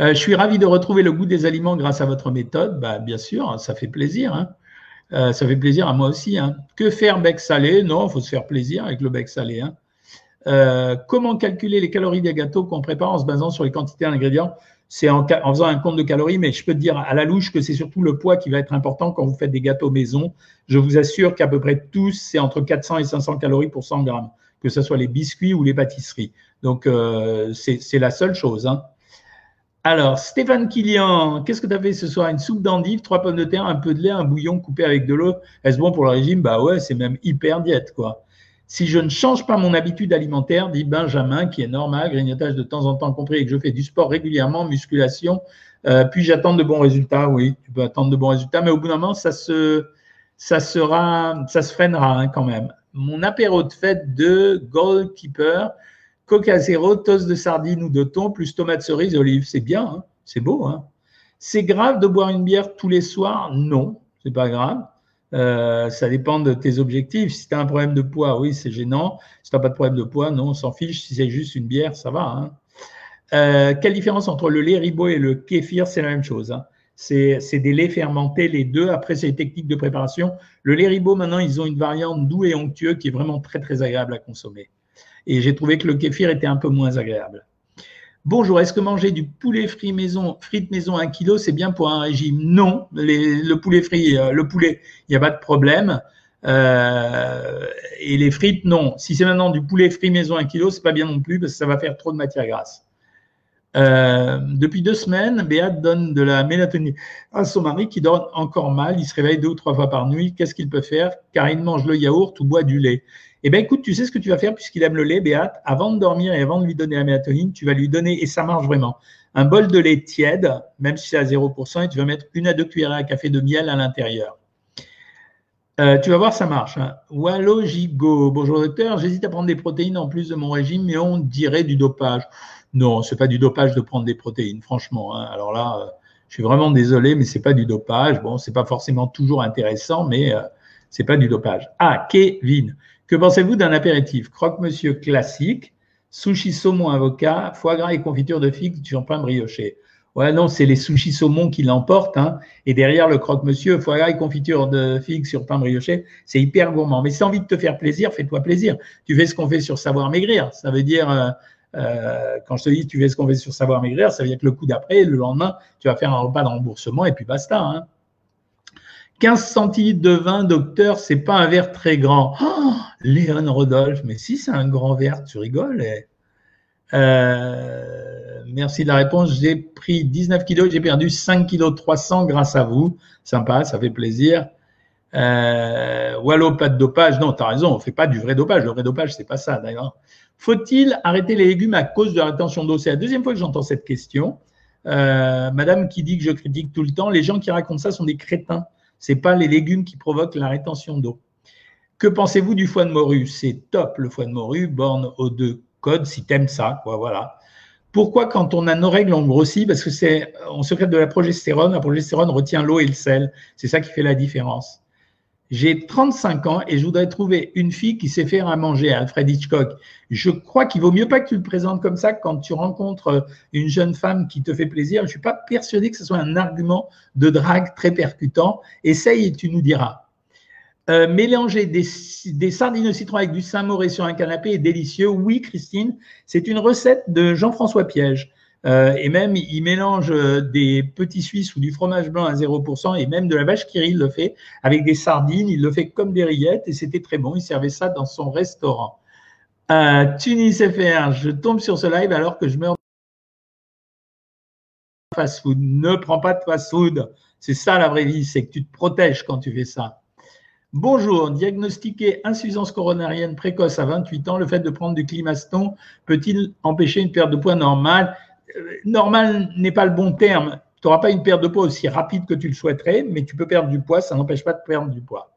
Euh, Je suis ravi de retrouver le goût des aliments grâce à votre méthode. Bah, bien sûr, ça fait plaisir. Hein. ça fait plaisir à moi aussi. Hein. Que faire bec salé? Non, il faut se faire plaisir avec le bec salé. Hein. comment calculer les calories des gâteaux qu'on prépare en se basant sur les quantités d'ingrédients c'est en, faisant un compte de calories, mais je peux te dire à la louche que c'est surtout le poids qui va être important quand vous faites des gâteaux maison. Je vous assure qu'à peu près tous, c'est entre 400 et 500 calories pour 100 grammes, que ce soit les biscuits ou les pâtisseries. Donc, euh, c'est la seule chose. Hein. Alors, Stéphane Kilian, qu'est-ce que tu as fait ce soir? Une soupe d'endive, trois pommes de terre, un peu de lait, un bouillon coupé avec de l'eau. Est-ce bon pour le régime? Bah ouais, c'est même hyper diète, quoi. Si je ne change pas mon habitude alimentaire, dit Benjamin, qui est normal, grignotage de temps en temps compris, et que je fais du sport régulièrement, musculation, euh, puis j'attends de bons résultats. Oui, tu peux attendre de bons résultats, mais au bout d'un moment, ça se, ça sera, ça se freinera hein, quand même. Mon apéro de fête de Goalkeeper, coca zéro, toast de sardines ou de thon, plus tomates cerises, olives, c'est bien, hein, c'est beau. Hein. C'est grave de boire une bière tous les soirs? Non, c'est pas grave. Euh, ça dépend de tes objectifs. Si tu as un problème de poids, oui, c'est gênant. Si tu n'as pas de problème de poids, non, on s'en fiche. Si c'est juste une bière, ça va. Hein. Euh, quelle différence entre le lait ribot et le kéfir C'est la même chose. Hein. C'est des laits fermentés, les deux. Après, c'est les techniques de préparation. Le lait ribot, maintenant, ils ont une variante doux et onctueux qui est vraiment très, très agréable à consommer. Et j'ai trouvé que le kéfir était un peu moins agréable. Bonjour, est-ce que manger du poulet frit maison, frites maison 1 kg, c'est bien pour un régime? Non, le poulet frit, euh, le poulet, il n'y a pas de problème. Euh, et les frites, non. Si c'est maintenant du poulet frit maison 1 kg, c'est pas bien non plus parce que ça va faire trop de matière grasse. Euh, depuis deux semaines, Béat donne de la mélatonine à son mari qui dort encore mal. Il se réveille deux ou trois fois par nuit. Qu'est-ce qu'il peut faire? Car il mange le yaourt ou boit du lait. Eh bien, écoute, tu sais ce que tu vas faire puisqu'il aime le lait, Béat. Avant de dormir et avant de lui donner la mélatonine, tu vas lui donner, et ça marche vraiment, un bol de lait tiède, même si c'est à 0%, et tu vas mettre une à deux cuillères à café de miel à l'intérieur. Euh, tu vas voir, ça marche. Hein. Wallo Gigo, bonjour docteur, j'hésite à prendre des protéines en plus de mon régime, mais on dirait du dopage. Non, c'est pas du dopage de prendre des protéines, franchement. Hein. Alors là, euh, je suis vraiment désolé, mais c'est pas du dopage. Bon, c'est pas forcément toujours intéressant, mais euh, c'est pas du dopage. Ah, Kevin, que pensez-vous d'un apéritif? Croque-monsieur classique, sushi saumon avocat, foie gras et confiture de figues sur pain brioché. Ouais, non, c'est les sushis saumon qui l'emportent. Hein. Et derrière le croque-monsieur, foie gras et confiture de figues sur pain brioché, c'est hyper gourmand. Mais si tu as envie de te faire plaisir, fais-toi plaisir. Tu fais ce qu'on fait sur Savoir Maigrir. Ça veut dire, euh, euh, quand je te dis tu fais ce qu'on fait sur Savoir Maigrir, ça veut dire que le coup d'après, le lendemain, tu vas faire un repas de remboursement et puis basta. Hein. 15 centilitres de vin, docteur, c'est pas un verre très grand. Oh, Léon Rodolphe, mais si c'est un grand verre, tu rigoles. Eh. Euh, merci de la réponse. J'ai pris 19 kilos, j'ai perdu 5 kilos 300 grâce à vous. Sympa, ça fait plaisir. Euh, Wallo, pas de dopage. Non, tu as raison, on fait pas du vrai dopage. Le vrai dopage, c'est pas ça d'ailleurs. Faut-il arrêter les légumes à cause de la rétention d'eau? C'est la deuxième fois que j'entends cette question. Euh, madame qui dit que je critique tout le temps, les gens qui racontent ça sont des crétins. Ce pas les légumes qui provoquent la rétention d'eau. Que pensez-vous du foie de morue? C'est top le foie de morue, borne aux deux codes si t'aimes ça, voilà. Pourquoi quand on a nos règles on grossit? Parce que c'est on secrète de la progestérone, la progestérone retient l'eau et le sel. C'est ça qui fait la différence. J'ai 35 ans et je voudrais trouver une fille qui sait faire à manger, Alfred Hitchcock. Je crois qu'il vaut mieux pas que tu le présentes comme ça quand tu rencontres une jeune femme qui te fait plaisir. Je suis pas persuadé que ce soit un argument de drague très percutant. Essaye et tu nous diras. Euh, mélanger des, des, sardines au citron avec du Saint-Mauré sur un canapé est délicieux. Oui, Christine, c'est une recette de Jean-François Piège. Euh, et même, il mélange euh, des petits Suisses ou du fromage blanc à 0%, et même de la vache qui il le fait avec des sardines. Il le fait comme des rillettes, et c'était très bon. Il servait ça dans son restaurant. Euh, Tunis FR, je tombe sur ce live alors que je meurs fast food. Ne prends pas de fast food. C'est ça la vraie vie, c'est que tu te protèges quand tu fais ça. Bonjour, diagnostiquer insuffisance coronarienne précoce à 28 ans, le fait de prendre du climaston peut-il empêcher une perte de poids normale? Normal n'est pas le bon terme. Tu n'auras pas une perte de poids aussi rapide que tu le souhaiterais, mais tu peux perdre du poids, ça n'empêche pas de perdre du poids.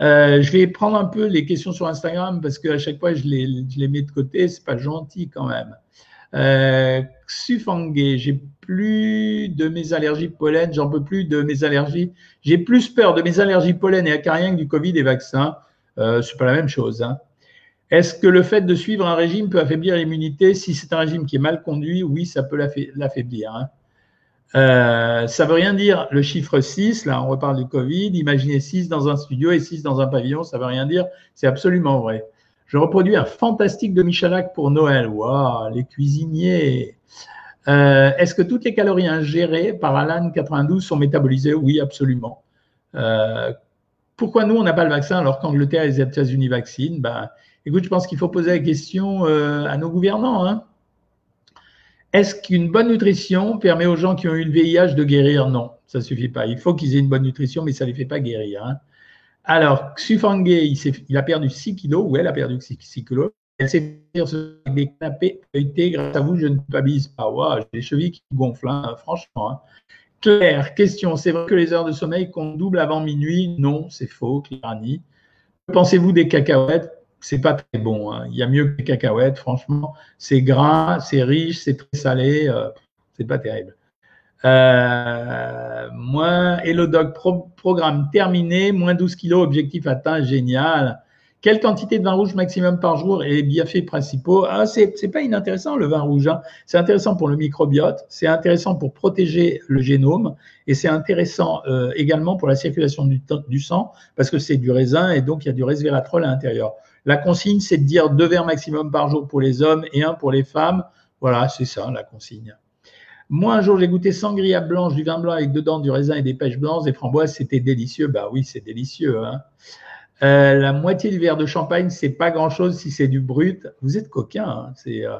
Euh, je vais prendre un peu les questions sur Instagram parce qu'à chaque fois, je les, mets de côté, c'est pas gentil quand même. Euh, j'ai plus de mes allergies pollen, j'en peux plus de mes allergies. J'ai plus peur de mes allergies pollen et acariens que du Covid et vaccins. Euh, c'est pas la même chose. Hein. Est-ce que le fait de suivre un régime peut affaiblir l'immunité Si c'est un régime qui est mal conduit, oui, ça peut l'affaiblir. Hein. Euh, ça veut rien dire le chiffre 6, là on reparle du Covid, imaginez 6 dans un studio et 6 dans un pavillon, ça veut rien dire, c'est absolument vrai. Je reproduis un fantastique de Michalak pour Noël. Waouh, les cuisiniers. Euh, est-ce que toutes les calories ingérées par Alan 92 sont métabolisées? Oui, absolument. Euh, pourquoi nous, on n'a pas le vaccin alors qu'Angleterre et les États-Unis vaccinent? Ben, Écoute, je pense qu'il faut poser la question euh, à nos gouvernants. Hein. Est-ce qu'une bonne nutrition permet aux gens qui ont eu le VIH de guérir? Non, ça ne suffit pas. Il faut qu'ils aient une bonne nutrition, mais ça ne les fait pas guérir. Hein. Alors, Xufangé, il, a perdu 6 kilos, ou elle a perdu 6, kilos. Elle s'est fait sur des canapés grâce à vous, je ne bise pas. J'ai des chevilles qui gonflent, hein, franchement. Claire, question, c'est vrai que les heures de sommeil comptent double avant minuit? Non, c'est faux, Clairani. Que pensez-vous des cacahuètes? C'est pas très bon. Hein. Il y a mieux que les cacahuètes, franchement. C'est gras, c'est riche, c'est très salé. Euh, c'est pas terrible. Euh, moins Hello Dog programme terminé, moins 12 kilos, objectif atteint, génial. Quelle quantité de vin rouge maximum par jour et bienfaits principaux? Ah, c'est pas inintéressant le vin rouge. Hein. C'est intéressant pour le microbiote, c'est intéressant pour protéger le génome et c'est intéressant euh, également pour la circulation du, du sang parce que c'est du raisin et donc il y a du resveratrol à l'intérieur. La consigne, c'est de dire deux verres maximum par jour pour les hommes et un pour les femmes. Voilà, c'est ça la consigne. Moi, un jour, j'ai goûté sangria blanche, du vin blanc avec dedans du raisin et des pêches blanches, des framboises, c'était délicieux. Bah oui, c'est délicieux. Hein. Euh, la moitié du verre de champagne, c'est pas grand-chose si c'est du brut. Vous êtes coquin. Hein. euh,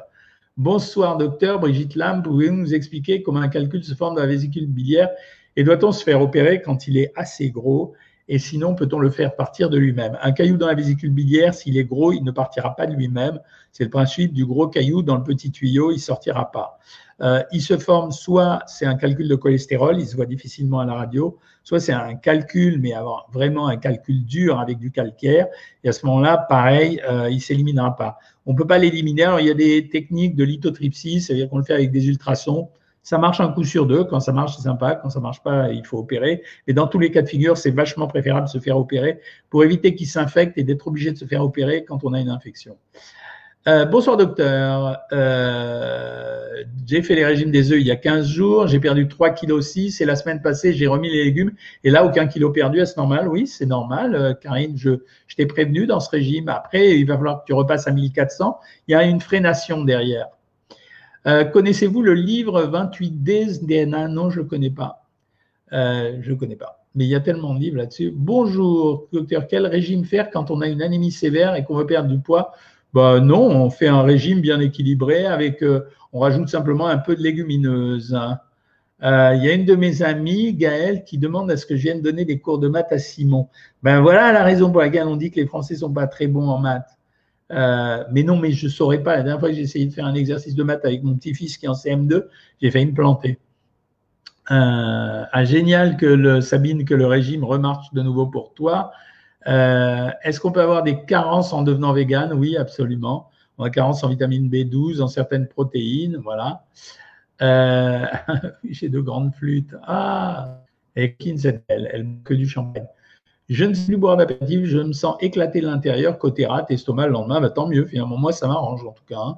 bonsoir docteur Brigitte Lam. Pouvez-vous nous expliquer comment un calcul se forme dans la vésicule biliaire? Et doit-on se faire opérer quand il est assez gros? Et sinon, peut-on le faire partir de lui-même? Un caillou dans la vésicule biliaire, s'il est gros, il ne partira pas de lui-même. C'est le principe du gros caillou dans le petit tuyau, il sortira pas. Euh, il se forme soit c'est un calcul de cholestérol, il se voit difficilement à la radio, soit c'est un calcul, mais vraiment un calcul dur avec du calcaire. Et à ce moment-là, pareil, euh, il s'éliminera pas. On peut pas l'éliminer. Alors il y a des techniques de lithotripsie, c'est-à-dire qu'on le fait avec des ultrasons. Ça marche un coup sur deux. Quand ça marche, c'est sympa. Quand ça marche pas, il faut opérer. Et dans tous les cas de figure, c'est vachement préférable de se faire opérer pour éviter qu'il s'infecte et d'être obligé de se faire opérer quand on a une infection. Euh, bonsoir docteur. Euh, j'ai fait les régimes des œufs il y a 15 jours. J'ai perdu 3 kg 6 et la semaine passée, j'ai remis les légumes. Et là, aucun kilo perdu. Est-ce normal? Oui, c'est normal. Euh, Karine, je, je t'ai prévenu dans ce régime. Après, il va falloir que tu repasses à 1400. Il y a une freination derrière. Connaissez-vous le livre 28D DNA Non, je ne connais pas. je ne connais pas. Mais il y a tellement de livres là-dessus. Bonjour, docteur. Quel régime faire quand on a une anémie sévère et qu'on veut perdre du poids? Bah, non, on fait un régime bien équilibré avec, euh, on rajoute simplement un peu de légumineuses. Hein. Euh, il y a une de mes amies, Gaëlle, qui demande à ce que je vienne donner des cours de maths à Simon. Ben voilà la raison pour laquelle on dit que les Français sont pas très bons en maths. Euh, mais non, mais je ne saurais pas. La dernière fois que j'ai essayé de faire un exercice de maths avec mon petit-fils qui est en CM2, j'ai failli me planter. ah, génial que le, Sabine, que le régime remarche de nouveau pour toi. Euh, est-ce qu'on peut avoir des carences en devenant vegan? Oui, absolument. On a carence en vitamine B12, en certaines protéines, voilà. Euh, J'ai de grandes flûtes. Ah, et Kin, c'est elle, elle que du champagne. Je ne sais plus boire d'apéritif, je me sens éclaté de l'intérieur, côté rat, estomac le lendemain, bah, tant mieux, finalement, moi ça m'arrange en tout cas. Hein.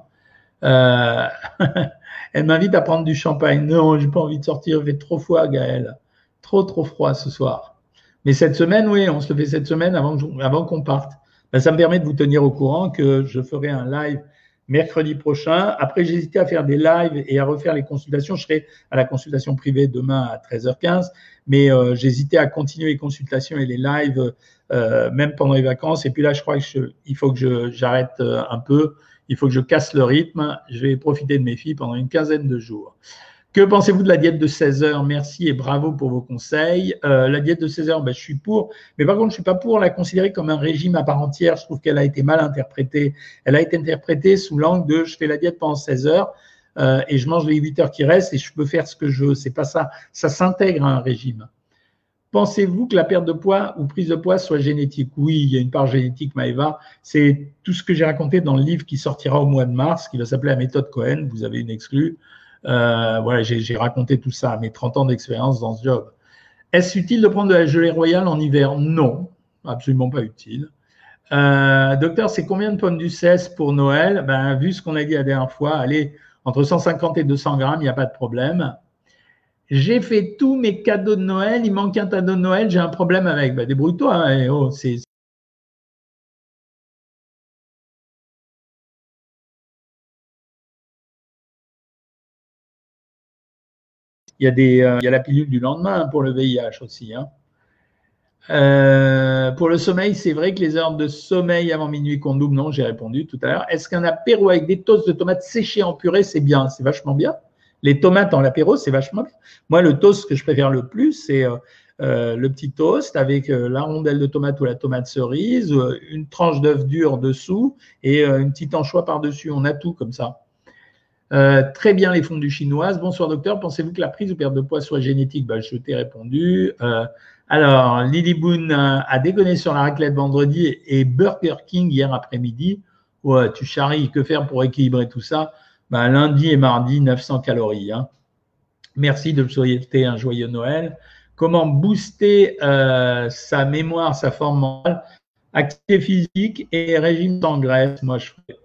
Euh, elle m'invite à prendre du champagne. Non, j'ai pas envie de sortir, il fait trop froid, Gaël. Trop, trop froid ce soir. Mais cette semaine, oui, on se le fait cette semaine avant, qu'on parte. Ben, ça me permet de vous tenir au courant que je ferai un live mercredi prochain. Après, j'hésitais à faire des lives et à refaire les consultations. Je serai à la consultation privée demain à 13h15, mais euh, j'hésitais à continuer les consultations et les lives euh, même pendant les vacances. Et puis là, je crois qu'il faut que j'arrête euh, un peu. Il faut que je casse le rythme. Je vais profiter de mes filles pendant une quinzaine de jours. Que pensez-vous de la diète de 16 heures? Merci et bravo pour vos conseils. Euh, la diète de 16 heures, ben, je suis pour, mais par contre, je suis pas pour la considérer comme un régime à part entière. Je trouve qu'elle a été mal interprétée. Elle a été interprétée sous l'angle de je fais la diète pendant 16 heures euh, et je mange les 8 heures qui restent et je peux faire ce que je veux. C'est pas ça. Ça s'intègre à un régime. Pensez-vous que la perte de poids ou prise de poids soit génétique? Oui, il y a une part génétique, Maëva. C'est tout ce que j'ai raconté dans le livre qui sortira au mois de mars, qui va s'appeler La méthode Cohen. Vous avez une exclue. Euh, voilà, j'ai raconté tout ça, mes 30 ans d'expérience dans ce job. Est-ce utile de prendre de la gelée royale en hiver? Non, absolument pas utile. Euh, docteur, c'est combien de pommes du 16 pour Noël? Ben, Vu ce qu'on a dit la dernière fois, allez, entre 150 et 200 grammes, il n'y a pas de problème. J'ai fait tous mes cadeaux de Noël, il manque un cadeau de Noël, j'ai un problème avec. Ben, débrouille-toi. Hein, oh, il y, a des, euh, il y a la pilule du lendemain pour le VIH aussi. Hein. Euh, pour le sommeil, c'est vrai que les heures de sommeil avant minuit qu'on double, non, j'ai répondu tout à l'heure. Est-ce qu'un apéro avec des toasts de tomates séchées en purée, c'est bien? C'est vachement bien. Les tomates en apéro, c'est vachement bien. Moi, le toast que je préfère le plus, c'est euh, le petit toast avec la rondelle de tomate ou la tomate cerise, une tranche d'œuf dur dessous et une petite anchois par-dessus. On a tout comme ça. Très bien les fondues chinoises. Bonsoir docteur, pensez-vous que la prise ou perte de poids soit génétique? Ben, Je t'ai répondu. Alors, Lily Boone a déconné sur la raclette vendredi et Burger King hier après-midi. Ouais, tu charries, que faire pour équilibrer tout ça? Ben, Lundi et mardi, 900 calories. Hein. Merci de me souhaiter un joyeux Noël. Comment booster euh, sa mémoire, sa forme mentale? Activité physique et régime sans graisse, moi je ferai.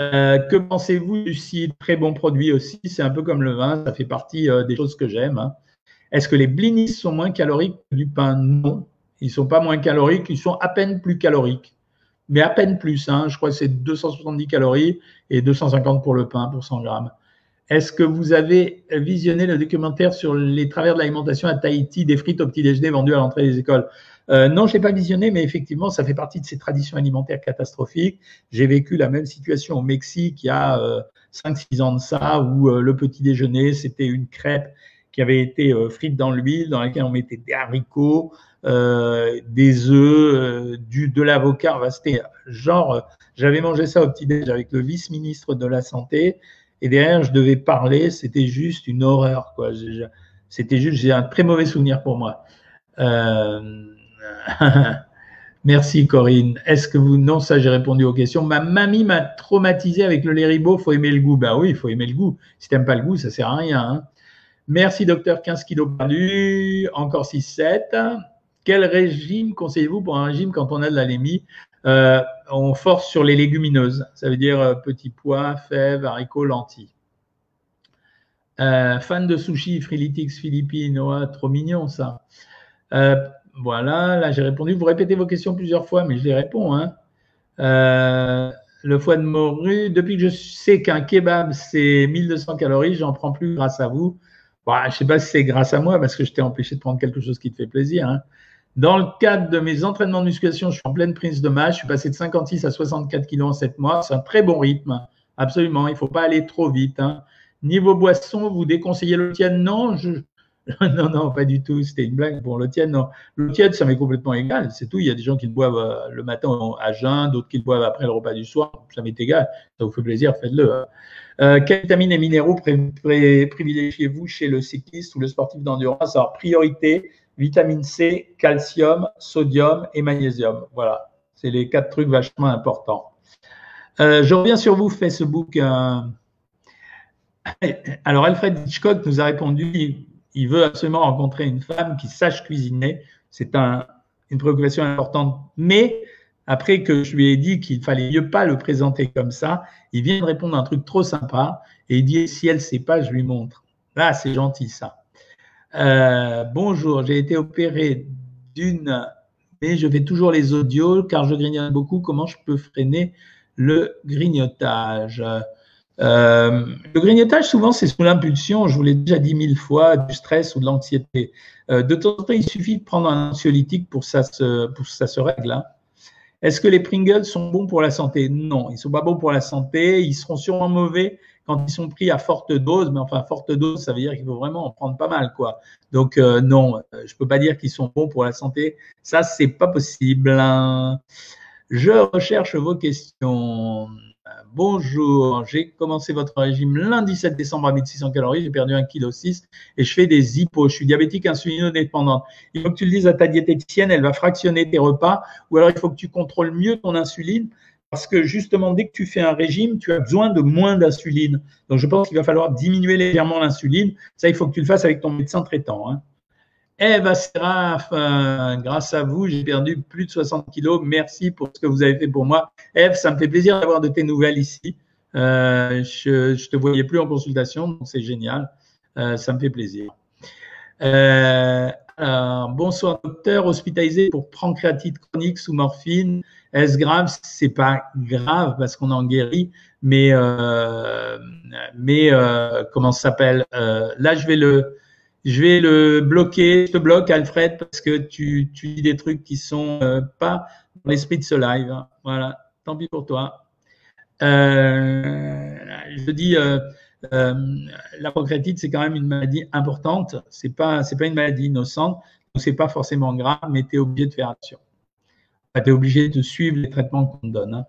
Euh, que pensez-vous du cidre Très bon produit aussi, c'est un peu comme le vin, ça fait partie euh, des choses que j'aime. Hein. Est-ce que les blinis sont moins caloriques que du pain? Non. Ils ne sont pas moins caloriques, ils sont à peine plus caloriques. Mais à peine plus. Hein. Je crois que c'est 270 calories et 250 pour le pain, pour 100 grammes. Est-ce que vous avez visionné le documentaire sur les travers de l'alimentation à Tahiti, des frites au petit déjeuner vendues à l'entrée des écoles? Euh, Non, je l'ai pas visionné, mais effectivement, ça fait partie de ces traditions alimentaires catastrophiques. J'ai vécu la même situation au Mexique il y a 5-6 euh, ans de ça, où euh, le petit déjeuner, c'était une crêpe qui avait été euh, frite dans l'huile, dans laquelle on mettait des haricots, euh, des œufs, euh, du, de l'avocat. c'était genre, j'avais mangé ça au petit-déj avec le vice-ministre de la Santé, et derrière, je devais parler. C'était juste une horreur, quoi. C'était juste, j'ai un très mauvais souvenir pour moi. Merci Corinne. Est-ce que vous... Non, ça j'ai répondu aux questions. Ma mamie m'a traumatisé avec le lait il faut aimer le goût. Ben oui, il faut aimer le goût. Si tu n'aimes pas le goût, ça sert à rien. Hein. Merci docteur, 15 kilos perdus, encore 6-7. Quel régime conseillez-vous pour un régime quand on a de l'anémie? Euh, On force sur les légumineuses, ça veut dire euh, petits pois, fèves, haricots, lentilles. Euh, fan de sushi, Frilitix, Philippines, trop mignon ça. Voilà, là j'ai répondu. Vous répétez vos questions plusieurs fois, mais je les réponds. Hein. le foie de morue, depuis que je sais qu'un kebab c'est 1200 calories, j'en prends plus grâce à vous. Bah, je ne sais pas si c'est grâce à moi parce que je t'ai empêché de prendre quelque chose qui te fait plaisir. Hein. Dans le cadre de mes entraînements de musculation, je suis en pleine prise de masse. Je suis passé de 56 à 64 kg en 7 mois. C'est un très bon rythme. Absolument. Il ne faut pas aller trop vite. Hein. Niveau boisson, vous déconseillez le tienne? Non, je, non, non, pas du tout. C'était une blague. Bon, le tiède, non. Le tiède, ça m'est complètement égal. C'est tout. Il y a des gens qui le boivent euh, le matin à jeun, d'autres qui le boivent après le repas du soir. Ça m'est égal. Ça vous fait plaisir, faites-le. Hein. Euh, quelles vitamines et minéraux privilégiez-vous chez le cycliste ou le sportif d'endurance? Alors, priorité, vitamine C, calcium, sodium et magnésium. Voilà. C'est les quatre trucs vachement importants. Euh, je reviens sur vous, Facebook. Alors, Alfred Hitchcock nous a répondu il veut absolument rencontrer une femme qui sache cuisiner. C'est une préoccupation importante. Mais après que je lui ai dit qu'il fallait mieux pas le présenter comme ça, il vient de répondre un truc trop sympa et il dit si elle sait pas, je lui montre. Là, c'est gentil ça. Euh, bonjour, j'ai été opéré d'une, mais je fais toujours les audios car je grignote beaucoup. Comment je peux freiner le grignotage? Euh, le grignotage, souvent, c'est sous l'impulsion, je vous l'ai déjà dit mille fois, du stress ou de l'anxiété. Euh, de temps en temps, il suffit de prendre un anxiolytique pour que ça se, règle. Hein. Est-ce que les Pringles sont bons pour la santé? Non, ils ne sont pas bons pour la santé. Ils seront sûrement mauvais quand ils sont pris à forte dose. Mais enfin, forte dose, ça veut dire qu'il faut vraiment en prendre pas mal. quoi. Donc, euh, non, je ne peux pas dire qu'ils sont bons pour la santé. Ça, c'est pas possible. Hein. Je recherche vos questions. Bonjour, j'ai commencé votre régime lundi 7 décembre à 1600 calories, j'ai perdu 1,6 kg et je fais des hippos. Je suis diabétique insulinodépendante. Il faut que tu le dises à ta diététicienne, elle va fractionner tes repas ou alors il faut que tu contrôles mieux ton insuline parce que justement, dès que tu fais un régime, tu as besoin de moins d'insuline. Donc, je pense qu'il va falloir diminuer légèrement l'insuline. Ça, il faut que tu le fasses avec ton médecin traitant. Hein. Eva Seraf, euh, grâce à vous, j'ai perdu plus de 60 kilos. Merci pour ce que vous avez fait pour moi. Eve, ça me fait plaisir d'avoir de tes nouvelles ici. Euh, je ne te voyais plus en consultation, donc c'est génial. Euh, ça me fait plaisir. bonsoir docteur, hospitalisé pour pancréatite chronique sous morphine. Est-ce grave? C'est pas grave parce qu'on en guérit, mais mais comment ça s'appelle? Là, je vais le je vais le bloquer, je te bloque Alfred parce que tu, dis des trucs qui sont euh, pas dans l'esprit de ce live. Hein. Voilà, tant pis pour toi. Euh, je dis, euh, la pancréatite, c'est quand même une maladie importante. C'est pas, c'est pas une maladie innocente, donc c'est pas forcément grave, mais tu es obligé de faire action. tu es obligé de suivre les traitements qu'on te donne. Hein.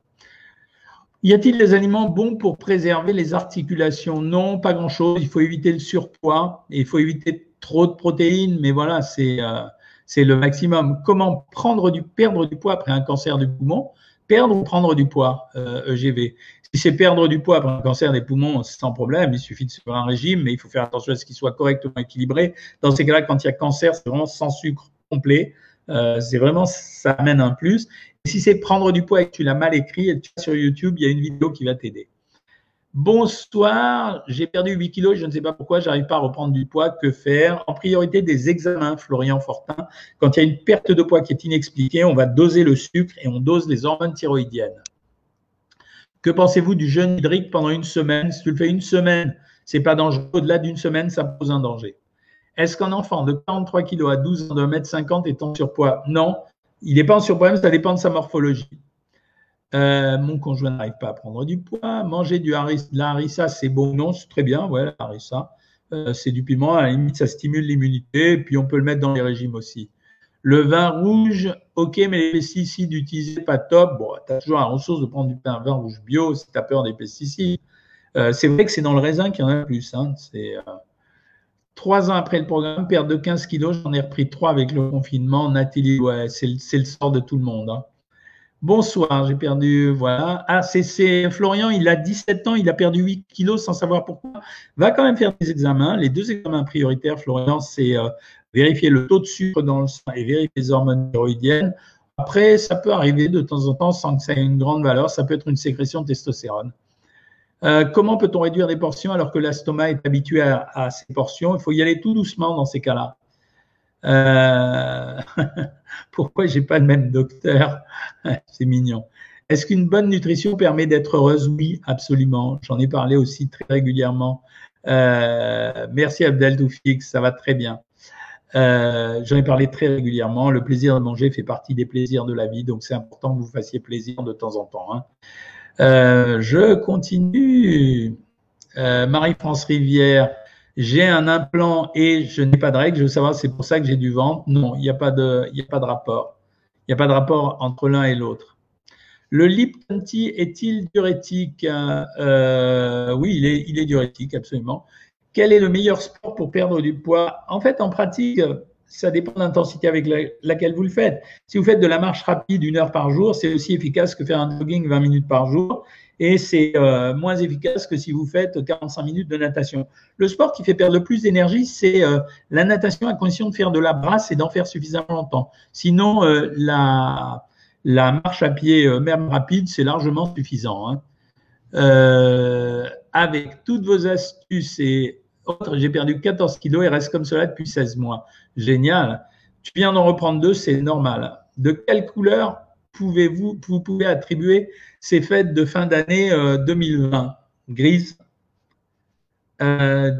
Y a-t-il des aliments bons pour préserver les articulations? Non, pas grand-chose. Il faut éviter le surpoids et il faut éviter trop de protéines, mais voilà, c'est euh, c'est le maximum. Comment prendre du, perdre du poids après un cancer du poumon? Perdre ou prendre du poids, EGV euh, e Si c'est perdre du poids après un cancer des poumons, c'est sans problème. Il suffit de faire un régime, mais il faut faire attention à ce qu'il soit correctement équilibré. Dans ces cas-là, quand il y a cancer, c'est vraiment sans sucre complet. Euh, c'est vraiment, ça amène un plus. Si c'est prendre du poids et que tu l'as mal écrit, tu sur YouTube, il y a une vidéo qui va t'aider. Bonsoir, j'ai perdu 8 kilos, je ne sais pas pourquoi, j'arrive pas à reprendre du poids, que faire? En priorité des examens, Florian Fortin. Quand il y a une perte de poids qui est inexpliquée, on va doser le sucre et on dose les hormones thyroïdiennes. Que pensez-vous du jeûne hydrique pendant une semaine? Si tu le fais une semaine, c'est pas dangereux. Au-delà d'une semaine, ça pose un danger. Est-ce qu'un enfant de 43 kg à 12 ans de 1m50 est en surpoids? Non, il n'est pas en surpoids, mais ça dépend de sa morphologie. Euh, mon conjoint n'arrive pas à prendre du poids. Manger du la harissa, c'est bon Non, c'est très bien. Ouais, la harissa, euh, c'est du piment. À la limite, ça stimule l'immunité. Puis on peut le mettre dans les régimes aussi. Le vin rouge, ok, mais les pesticides utilisés, pas top. Bon, tu as toujours la ressource de prendre du vin rouge bio si tu as peur des pesticides. Euh, c'est vrai que c'est dans le raisin qu'il y en a plus. Hein. C'est trois ans après le programme, perte de 15 kilos, j'en ai repris trois avec le confinement. Nathalie, ouais, c'est le, sort de tout le monde. Hein. Bonsoir, j'ai perdu, voilà. Ah, c'est Florian, il a 17 ans, il a perdu 8 kilos sans savoir pourquoi. Va quand même faire des examens. Les deux examens prioritaires, Florian, c'est euh, vérifier le taux de sucre dans le sang et vérifier les hormones thyroïdiennes. Après, ça peut arriver de temps en temps sans que ça ait une grande valeur. Ça peut être une sécrétion de testostérone. Euh, comment peut-on réduire des portions alors que l'estomac est habitué à, à, ces portions? Il faut y aller tout doucement dans ces cas-là. Euh, pourquoi j'ai pas le même docteur C'est mignon. Est-ce qu'une bonne nutrition permet d'être heureuse? Oui, absolument. J'en ai parlé aussi très régulièrement. Euh, merci Abdel Toufik, ça va très bien. Euh, J'en ai parlé très régulièrement. Le plaisir de manger fait partie des plaisirs de la vie, donc c'est important que vous fassiez plaisir de temps en temps. Hein. Je continue. Marie-France Rivière, j'ai un implant et je n'ai pas de règles, je veux savoir, c'est pour ça que j'ai du ventre. Non, il n'y a, pas de, a pas de rapport. Il n'y a pas de rapport entre l'un et l'autre. Le Lipton est-il diurétique euh, Oui, il est, il est diurétique, absolument. Quel est le meilleur sport pour perdre du poids? En fait, en pratique, ça dépend de l'intensité avec laquelle vous le faites. Si vous faites de la marche rapide une heure par jour, c'est aussi efficace que faire un jogging 20 minutes par jour et c'est euh, moins efficace que si vous faites 45 minutes de natation. Le sport qui fait perdre le plus d'énergie, c'est euh, la natation à condition de faire de la brasse et d'en faire suffisamment longtemps. Sinon, euh, la, marche à pied, même rapide, c'est largement suffisant. Hein. avec toutes vos astuces et autres, j'ai perdu 14 kilos et reste comme cela depuis 16 mois. Génial. Tu viens d'en reprendre deux, c'est normal. De quelle couleur pouvez-vous vous pouvez attribuer ces fêtes de fin d'année 2020 euh, Grise. Euh,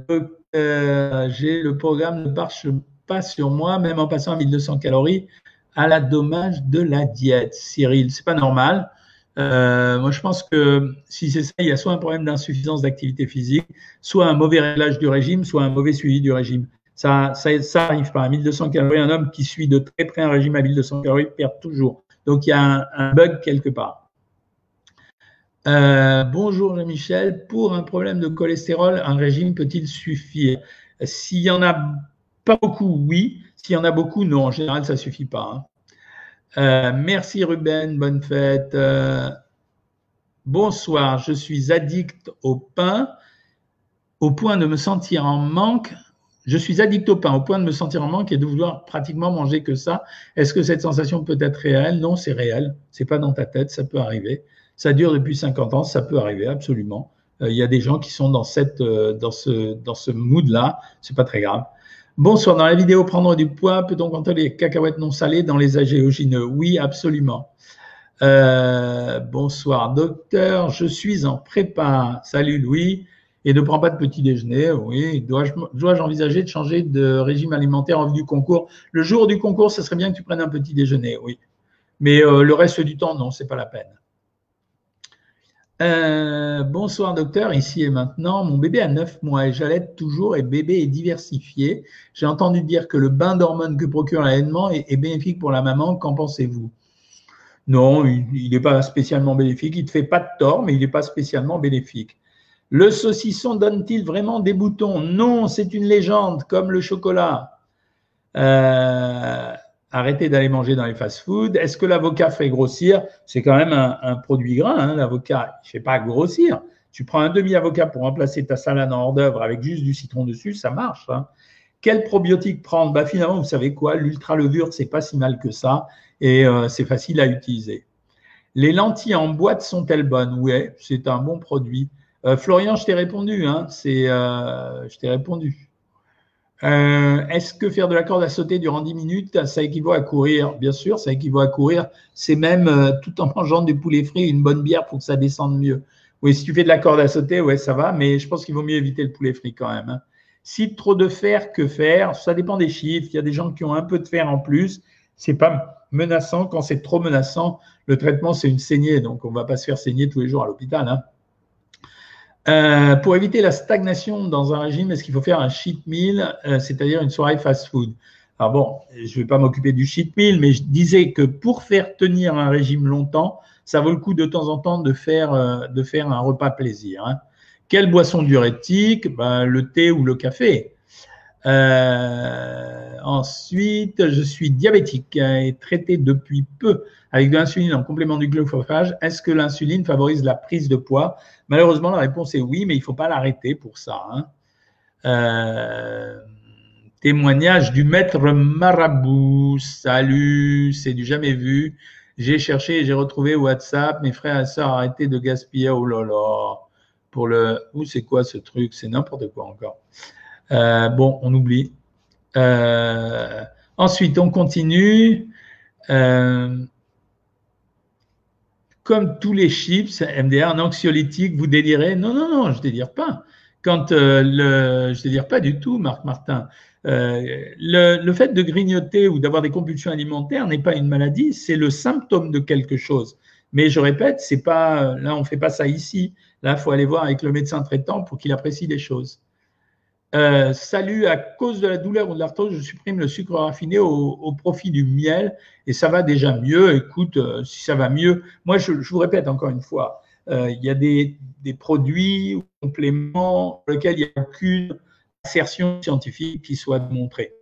euh, j'ai le programme ne marche pas sur moi, même en passant à 1200 calories, à la dommage de la diète. Cyril, c'est pas normal. moi, je pense que si c'est ça, il y a soit un problème d'insuffisance d'activité physique, soit un mauvais réglage du régime, soit un mauvais suivi du régime. Ça, ça, arrive pas. À 1200 calories, un homme qui suit de très près un régime à 1200 calories perd toujours. Donc il y a un, bug quelque part. Euh, bonjour Jean-Michel, pour un problème de cholestérol, un régime peut-il suffire? S'il y en a pas beaucoup, oui. S'il y en a beaucoup, non. En général, ça suffit pas. Hein. Euh, merci Ruben, bonne fête. Euh, bonsoir, je suis addict au pain au point de me sentir en manque. Je suis addict au pain au point de me sentir en manque et de vouloir pratiquement manger que ça. Est-ce que cette sensation peut être réelle? Non, c'est réel. C'est pas dans ta tête, ça peut arriver. Ça dure depuis 50 ans, ça peut arriver absolument. Euh, il y a des gens qui sont dans cette, dans ce, dans ce mood-là. C'est pas très grave. Bonsoir, dans la vidéo prendre du poids, peut-on compter les cacahuètes non salées dans les agéogineux Oui, absolument. Euh, bonsoir, docteur, je suis en prépa. Salut Louis. Et ne prends pas de petit déjeuner. Oui, dois-je envisager de changer de régime alimentaire en vue du concours? Le jour du concours, ce serait bien que tu prennes un petit déjeuner, oui. Mais euh, le reste du temps, non, c'est pas la peine. Euh, bonsoir docteur, ici et maintenant. Mon bébé a 9 mois et j'allaite toujours et bébé est diversifié. J'ai entendu dire que le bain d'hormones que procure l'allaitement est, bénéfique pour la maman. Qu'en pensez-vous? Non, il n'est pas spécialement bénéfique. Il ne te fait pas de tort, mais il n'est pas spécialement bénéfique. Le saucisson donne-t-il vraiment des boutons? Non, c'est une légende, comme le chocolat. Euh, arrêtez d'aller manger dans les fast-foods. Est-ce que l'avocat fait grossir? C'est quand même un, produit gras. Hein, l'avocat, il ne fait pas grossir. Tu prends un demi-avocat pour remplacer ta salade en hors d'œuvre avec juste du citron dessus, ça marche. Hein. Quel probiotique prendre? Bah, Finalement, vous savez quoi? L'ultra-levure, c'est pas si mal que ça et euh, c'est facile à utiliser. Les lentilles en boîte sont-elles bonnes? Oui, c'est un bon produit. Euh, Florian, je t'ai répondu. Hein, euh, je t'ai répondu. Euh, est-ce que faire de la corde à sauter durant 10 minutes, ça équivaut à courir Bien sûr, ça équivaut à courir. C'est même euh, tout en mangeant du poulet frit, une bonne bière pour que ça descende mieux. Oui, si tu fais de la corde à sauter, ouais, ça va, mais je pense qu'il vaut mieux éviter le poulet frit quand même. Hein. Si trop de fer, que faire? Ça dépend des chiffres. Il y a des gens qui ont un peu de fer en plus. C'est pas menaçant. Quand c'est trop menaçant, le traitement, c'est une saignée. Donc, on ne va pas se faire saigner tous les jours à l'hôpital. Hein. Euh, pour éviter la stagnation dans un régime, est-ce qu'il faut faire un cheat meal, euh, c'est-à-dire une soirée fast-food Alors bon, je ne vais pas m'occuper du cheat meal, mais je disais que pour faire tenir un régime longtemps, ça vaut le coup de temps en temps de faire, euh, de faire un repas plaisir. Hein. Quelle boisson diurétique? Ben, Le thé ou le café. Ensuite, je suis diabétique et traité depuis peu avec de l'insuline en complément du glucophage. Est-ce que l'insuline favorise la prise de poids? Malheureusement, la réponse est oui, mais il ne faut pas l'arrêter pour ça. Hein. Euh, témoignage du maître marabout. Salut, c'est du jamais vu. J'ai cherché et j'ai retrouvé WhatsApp. Mes frères et sœurs, arrêtez de gaspiller. Oh là là. Pour le. Où c'est quoi ce truc? C'est n'importe quoi encore. Euh, bon, on oublie. Euh, ensuite, on continue comme tous les chips, MDR, un anxiolytique, vous délirez Non, non, non, je ne délire pas. Quand euh, le, je ne délire pas du tout, Marc Martin. Euh, le, le, fait de grignoter ou d'avoir des compulsions alimentaires n'est pas une maladie, c'est le symptôme de quelque chose. Mais je répète, c'est pas là, on fait pas ça ici. Là, il faut aller voir avec le médecin traitant pour qu'il apprécie les choses. Euh, salut, à cause de la douleur ou de l'arthrose, je supprime le sucre raffiné au, profit du miel et ça va déjà mieux. Écoute, euh, si ça va mieux, moi je, vous répète encore une fois, euh, il y a des, produits ou compléments pour lesquels il n'y a aucune assertion scientifique qui soit montrée.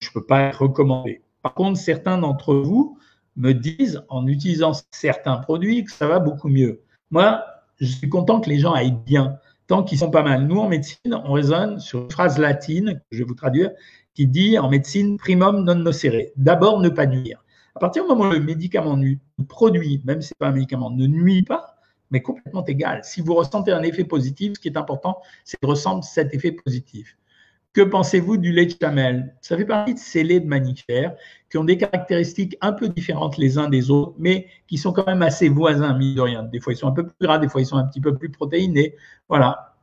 Je ne peux pas recommander. Par contre, certains d'entre vous me disent en utilisant certains produits que ça va beaucoup mieux. Moi, je suis content que les gens aillent bien tant qu'ils sont pas mal. Nous, en médecine, on raisonne sur une phrase latine, que je vais vous traduire, qui dit en médecine primum non nocere. D'abord, ne pas nuire. À partir du moment où le médicament le produit, même si ce n'est pas un médicament, ne nuit pas, mais complètement égal. Si vous ressentez un effet positif, ce qui est important, c'est de ressentir cet effet positif. Que pensez-vous du lait de chamel Ça fait partie de ces laits de mammifères qui ont des caractéristiques un peu différentes les uns des autres, mais qui sont quand même assez voisins, mine de rien. Des fois, ils sont un peu plus gras, des fois, ils sont un petit peu plus protéinés. Voilà.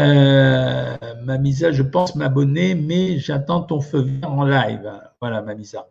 Euh, Mamisa, je pense m'abonner, mais j'attends ton feu vert en live. Voilà, Mamisa.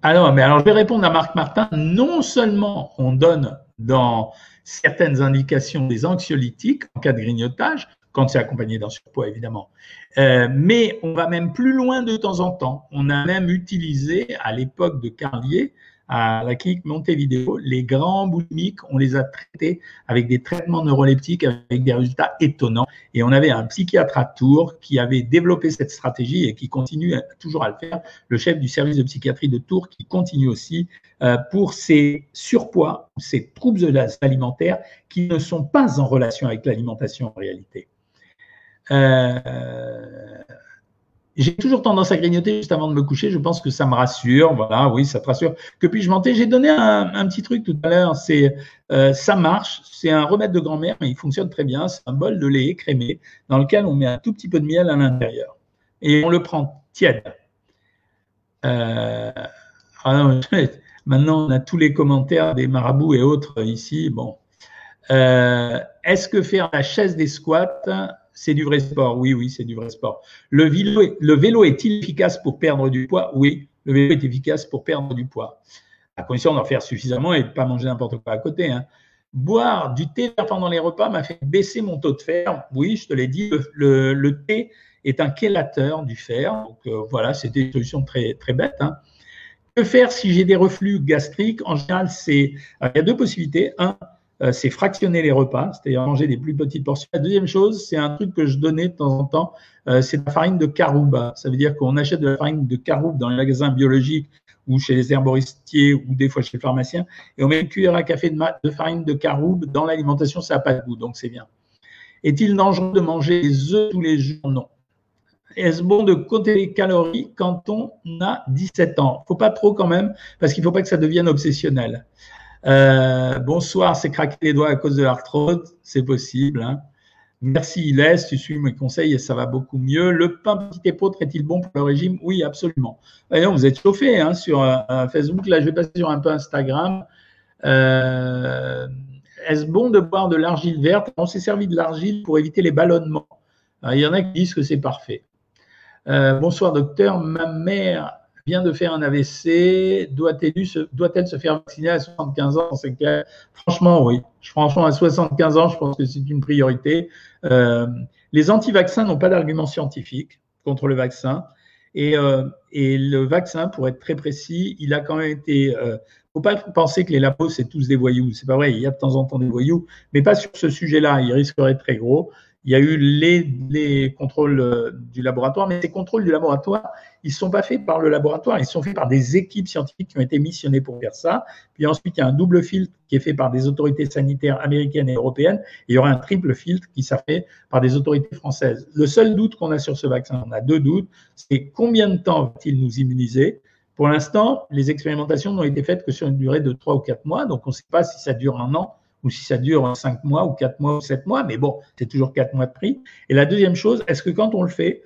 alors, mais alors, je vais répondre à Marc Martin. Non seulement on donne dans certaines indications des anxiolytiques en cas de grignotage, quand c'est accompagné d'un surpoids, évidemment. Euh, mais on va même plus loin de temps en temps. On a même utilisé, à l'époque de Carlier, à la clinique Montevideo, les grands boulimiques, on les a traités avec des traitements neuroleptiques avec des résultats étonnants. Et on avait un psychiatre à Tours qui avait développé cette stratégie et qui continue toujours à le faire, le chef du service de psychiatrie de Tours qui continue aussi euh, pour ces surpoids, ces troubles alimentaires qui ne sont pas en relation avec l'alimentation en réalité. Euh, j'ai toujours tendance à grignoter juste avant de me coucher. Je pense que ça me rassure. Voilà, oui, ça te rassure. Que puis-je monter J'ai donné un, petit truc tout à l'heure. C'est euh, ça marche. C'est un remède de grand-mère, mais il fonctionne très bien. C'est un bol de lait écrémé dans lequel on met un tout petit peu de miel à l'intérieur et on le prend tiède. Euh, ah maintenant, on a tous les commentaires des marabouts et autres ici. Bon, euh, est-ce que faire la chaise des squats c'est du vrai sport. Oui, oui, c'est du vrai sport. Le vélo, est-il efficace pour perdre du poids? Oui, le vélo est efficace pour perdre du poids. À condition d'en faire suffisamment et de ne pas manger n'importe quoi à côté. Hein. Boire du thé pendant les repas m'a fait baisser mon taux de fer. Oui, je te l'ai dit, le, thé est un chélateur du fer. Donc euh, voilà, c'était une solution très, très bête. Hein. Que faire si j'ai des reflux gastriques? En général, c'est il y a deux possibilités. Un, euh, c'est fractionner les repas, c'est-à-dire manger des plus petites portions. La deuxième chose, c'est un truc que je donnais de temps en temps, euh, c'est la farine de caroube. Ça veut dire qu'on achète de la farine de caroube dans les magasins biologiques ou chez les herboristiers ou des fois chez le pharmacien, et on met une cuillère à café de, farine de caroube dans l'alimentation, ça n'a pas de goût, donc c'est bien. Est-il dangereux de manger des œufs tous les jours? Non. Est-ce bon de compter les calories quand on a 17 ans? Faut pas trop quand même, parce qu'il ne faut pas que ça devienne obsessionnel. Euh, bonsoir, c'est craquer les doigts à cause de l'arthrose, c'est possible. Hein. Merci Ilès, tu suis mes conseils et ça va beaucoup mieux. Le pain petit épeautre est-il bon pour le régime? Oui, absolument. vous êtes chauffé hein, sur euh, Facebook. Là, je vais passer sur un peu Instagram. Euh, est-ce bon de boire de l'argile verte? On s'est servi de l'argile pour éviter les ballonnements. il y en a qui disent que c'est parfait. bonsoir docteur, ma mère vient de faire un AVC, doit-elle se, faire vacciner à 75 ans? Franchement, oui. Franchement, à 75 ans, je pense que c'est une priorité. Euh, les anti-vaccins n'ont pas d'argument scientifique contre le vaccin. Euh, et, le vaccin, pour être très précis, il a quand même été. Euh, faut pas penser que les labos, c'est tous des voyous. C'est pas vrai, il y a de temps en temps des voyous, mais pas sur ce sujet-là. Il risquerait très gros il y a eu les, contrôles euh, du laboratoire, mais ces contrôles du laboratoire, ils ne sont pas faits par le laboratoire, ils sont faits par des équipes scientifiques qui ont été missionnées pour faire ça. Puis ensuite, il y a un double filtre qui est fait par des autorités sanitaires américaines et européennes. Et il y aura un triple filtre qui sera fait par des autorités françaises. Le seul doute qu'on a sur ce vaccin, on a deux doutes, c'est combien de temps va-t-il nous immuniser? Pour l'instant, les expérimentations n'ont été faites que sur une durée de trois ou quatre mois, donc on ne sait pas si ça dure un an ou si ça dure 5 mois ou 4 mois ou 7 mois, mais bon, c'est toujours 4 mois de prix. Et la deuxième chose, est-ce que quand on le fait,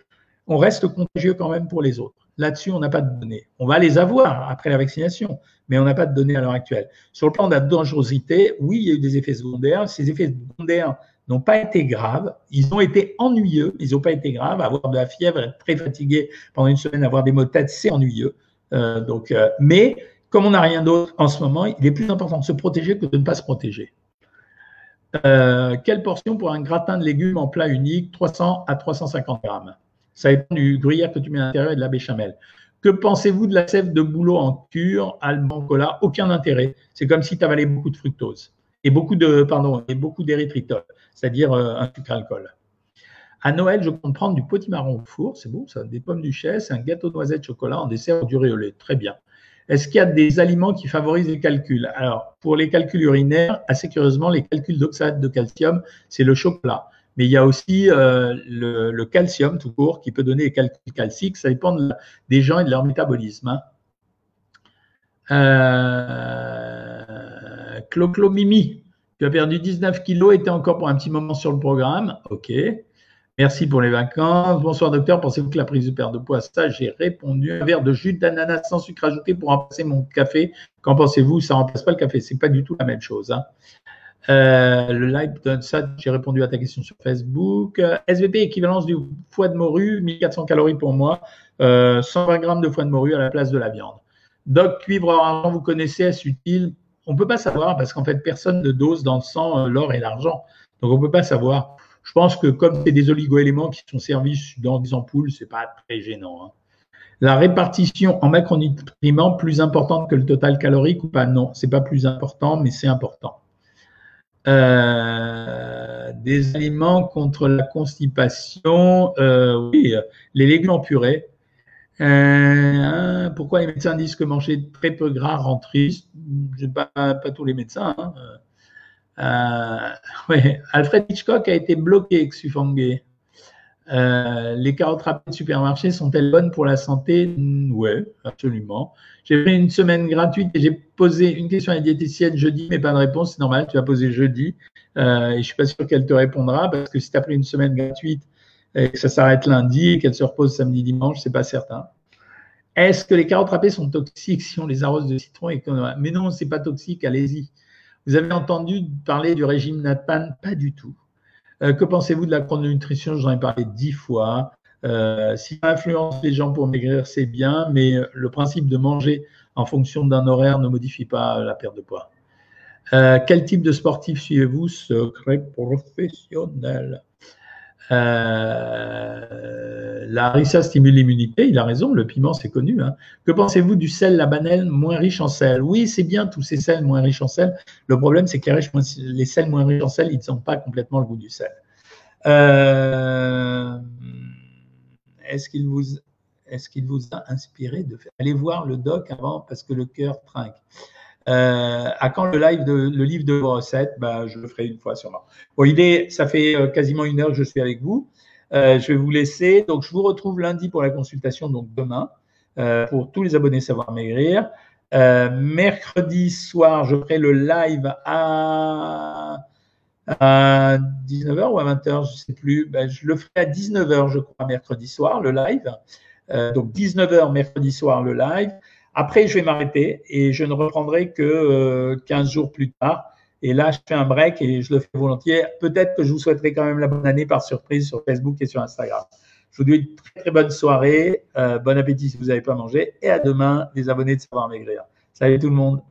on reste contagieux quand même pour les autres? Là-dessus, on n'a pas de données. On va les avoir après la vaccination, mais on n'a pas de données à l'heure actuelle. Sur le plan de la dangerosité, oui, il y a eu des effets secondaires. Ces effets secondaires n'ont pas été graves. Ils ont été ennuyeux. Ils n'ont pas été graves. Avoir de la fièvre, être très fatigué pendant une semaine, avoir des maux de tête, c'est ennuyeux. Euh, donc, euh, mais comme on n'a rien d'autre en ce moment, il est plus important de se protéger que de ne pas se protéger. Euh, quelle portion pour un gratin de légumes en plat unique 300 à 350 grammes? Ça dépend du gruyère que tu mets à l'intérieur et de la béchamel. Que pensez-vous de la sève de bouleau en cure, alban, cola? Aucun intérêt. C'est comme si tu avalais beaucoup de fructose et beaucoup de pardon et beaucoup d'érythritol, c'est-à-dire euh, un sucre alcool. À Noël, je compte prendre du potimarron au four, c'est bon, ça, des pommes duchesse, un gâteau de noisette chocolat en dessert du lait. Très bien. Est-ce qu'il y a des aliments qui favorisent les calculs? Alors, pour les calculs urinaires, assez curieusement, les calculs d'oxalate de calcium, c'est le chocolat. Mais il y a aussi euh, le, calcium tout court qui peut donner les calculs calciques. Ça dépend des gens et de leur métabolisme. Hein. Euh, Cloclomimi, tu as perdu 19 kilos, était encore pour un petit moment sur le programme. OK. Merci pour les vacances. Bonsoir docteur, pensez-vous que la prise de perte de poids, ça j'ai répondu. Un verre de jus d'ananas sans sucre ajouté pour remplacer mon café. Qu'en pensez-vous? Ça ne remplace pas le café, c'est pas du tout la même chose. Hein. Euh, le live donne ça, j'ai répondu à ta question sur Facebook. SVP équivalence du foie de morue, 1400 calories pour moi, 120 euh, grammes de foie de morue à la place de la viande. Doc, cuivre argent, vous connaissez, est-ce utile? On ne peut pas savoir parce qu'en fait, personne ne dose dans le sang euh, l'or et l'argent. Donc, on ne peut pas savoir. Je pense que comme c'est des oligoéléments qui sont servis dans des ampoules, c'est pas très gênant. Hein. La répartition en macronutriments plus importante que le total calorique ou pas? Non, c'est pas plus important, mais c'est important. Euh, des aliments contre la constipation, euh, oui, les légumes en purée. Euh, pourquoi les médecins disent que manger très peu gras rend triste? Pas, pas tous les médecins. Hein. Ouais. Alfred Hitchcock a été bloqué avec Sufangé. Euh, les carottes rapides de supermarché sont-elles bonnes pour la santé? Oui, absolument. J'ai fait une semaine gratuite et j'ai posé une question à la diététicienne jeudi, mais pas de réponse. C'est normal, tu vas poser jeudi. Euh, et je suis pas sûr qu'elle te répondra parce que si tu as pris une semaine gratuite et que ça s'arrête lundi et qu'elle se repose samedi, dimanche, c'est pas certain. Est-ce que les carottes râpées sont toxiques si on les arrose de citron Mais non, c'est pas toxique, allez-y. Vous avez entendu parler du régime NATPAN Pas du tout. Euh, que pensez-vous de la chrononutrition? J'en ai parlé dix fois. Euh, si ça influence les gens pour maigrir, c'est bien, mais le principe de manger en fonction d'un horaire ne modifie pas la perte de poids. Euh, quel type de sportif suivez-vous? Secret professionnel. Euh, la harissa stimule l'immunité, il a raison, le piment c'est connu. Hein. Que pensez-vous du sel, la banane moins riche en sel? Oui, c'est bien tous ces sels moins riches en sel. Le problème c'est que les, sels moins riches en sel, ils n'ont pas complètement le goût du sel. Euh, est-ce qu'il vous, est qu'il vous a inspiré de faire Allez voir le doc avant parce que le cœur trinque? Euh, à quand le live le livre de recettes? Bah, Je le ferai une fois sûrement. Bon, idée, ça fait euh, quasiment une heure que je suis avec vous. Euh, je vais vous laisser. Donc, je vous retrouve lundi pour la consultation, donc demain, pour tous les abonnés Savoir Maigrir. Mercredi soir, je ferai le live à, à 19h ou à 20h, je ne sais plus. Ben, je le ferai à 19h, je crois, mercredi soir, le live. donc, 19h mercredi soir, le live. Après, je vais m'arrêter et je ne reprendrai que 15 euh, jours plus tard. Et là, je fais un break et je le fais volontiers. Peut-être que je vous souhaiterai quand même la bonne année par surprise sur Facebook et sur Instagram. Je vous dis une très, très bonne soirée. Euh, bon appétit si vous n'avez pas mangé. Et à demain, les abonnés de Savoir Maigrir. Salut tout le monde.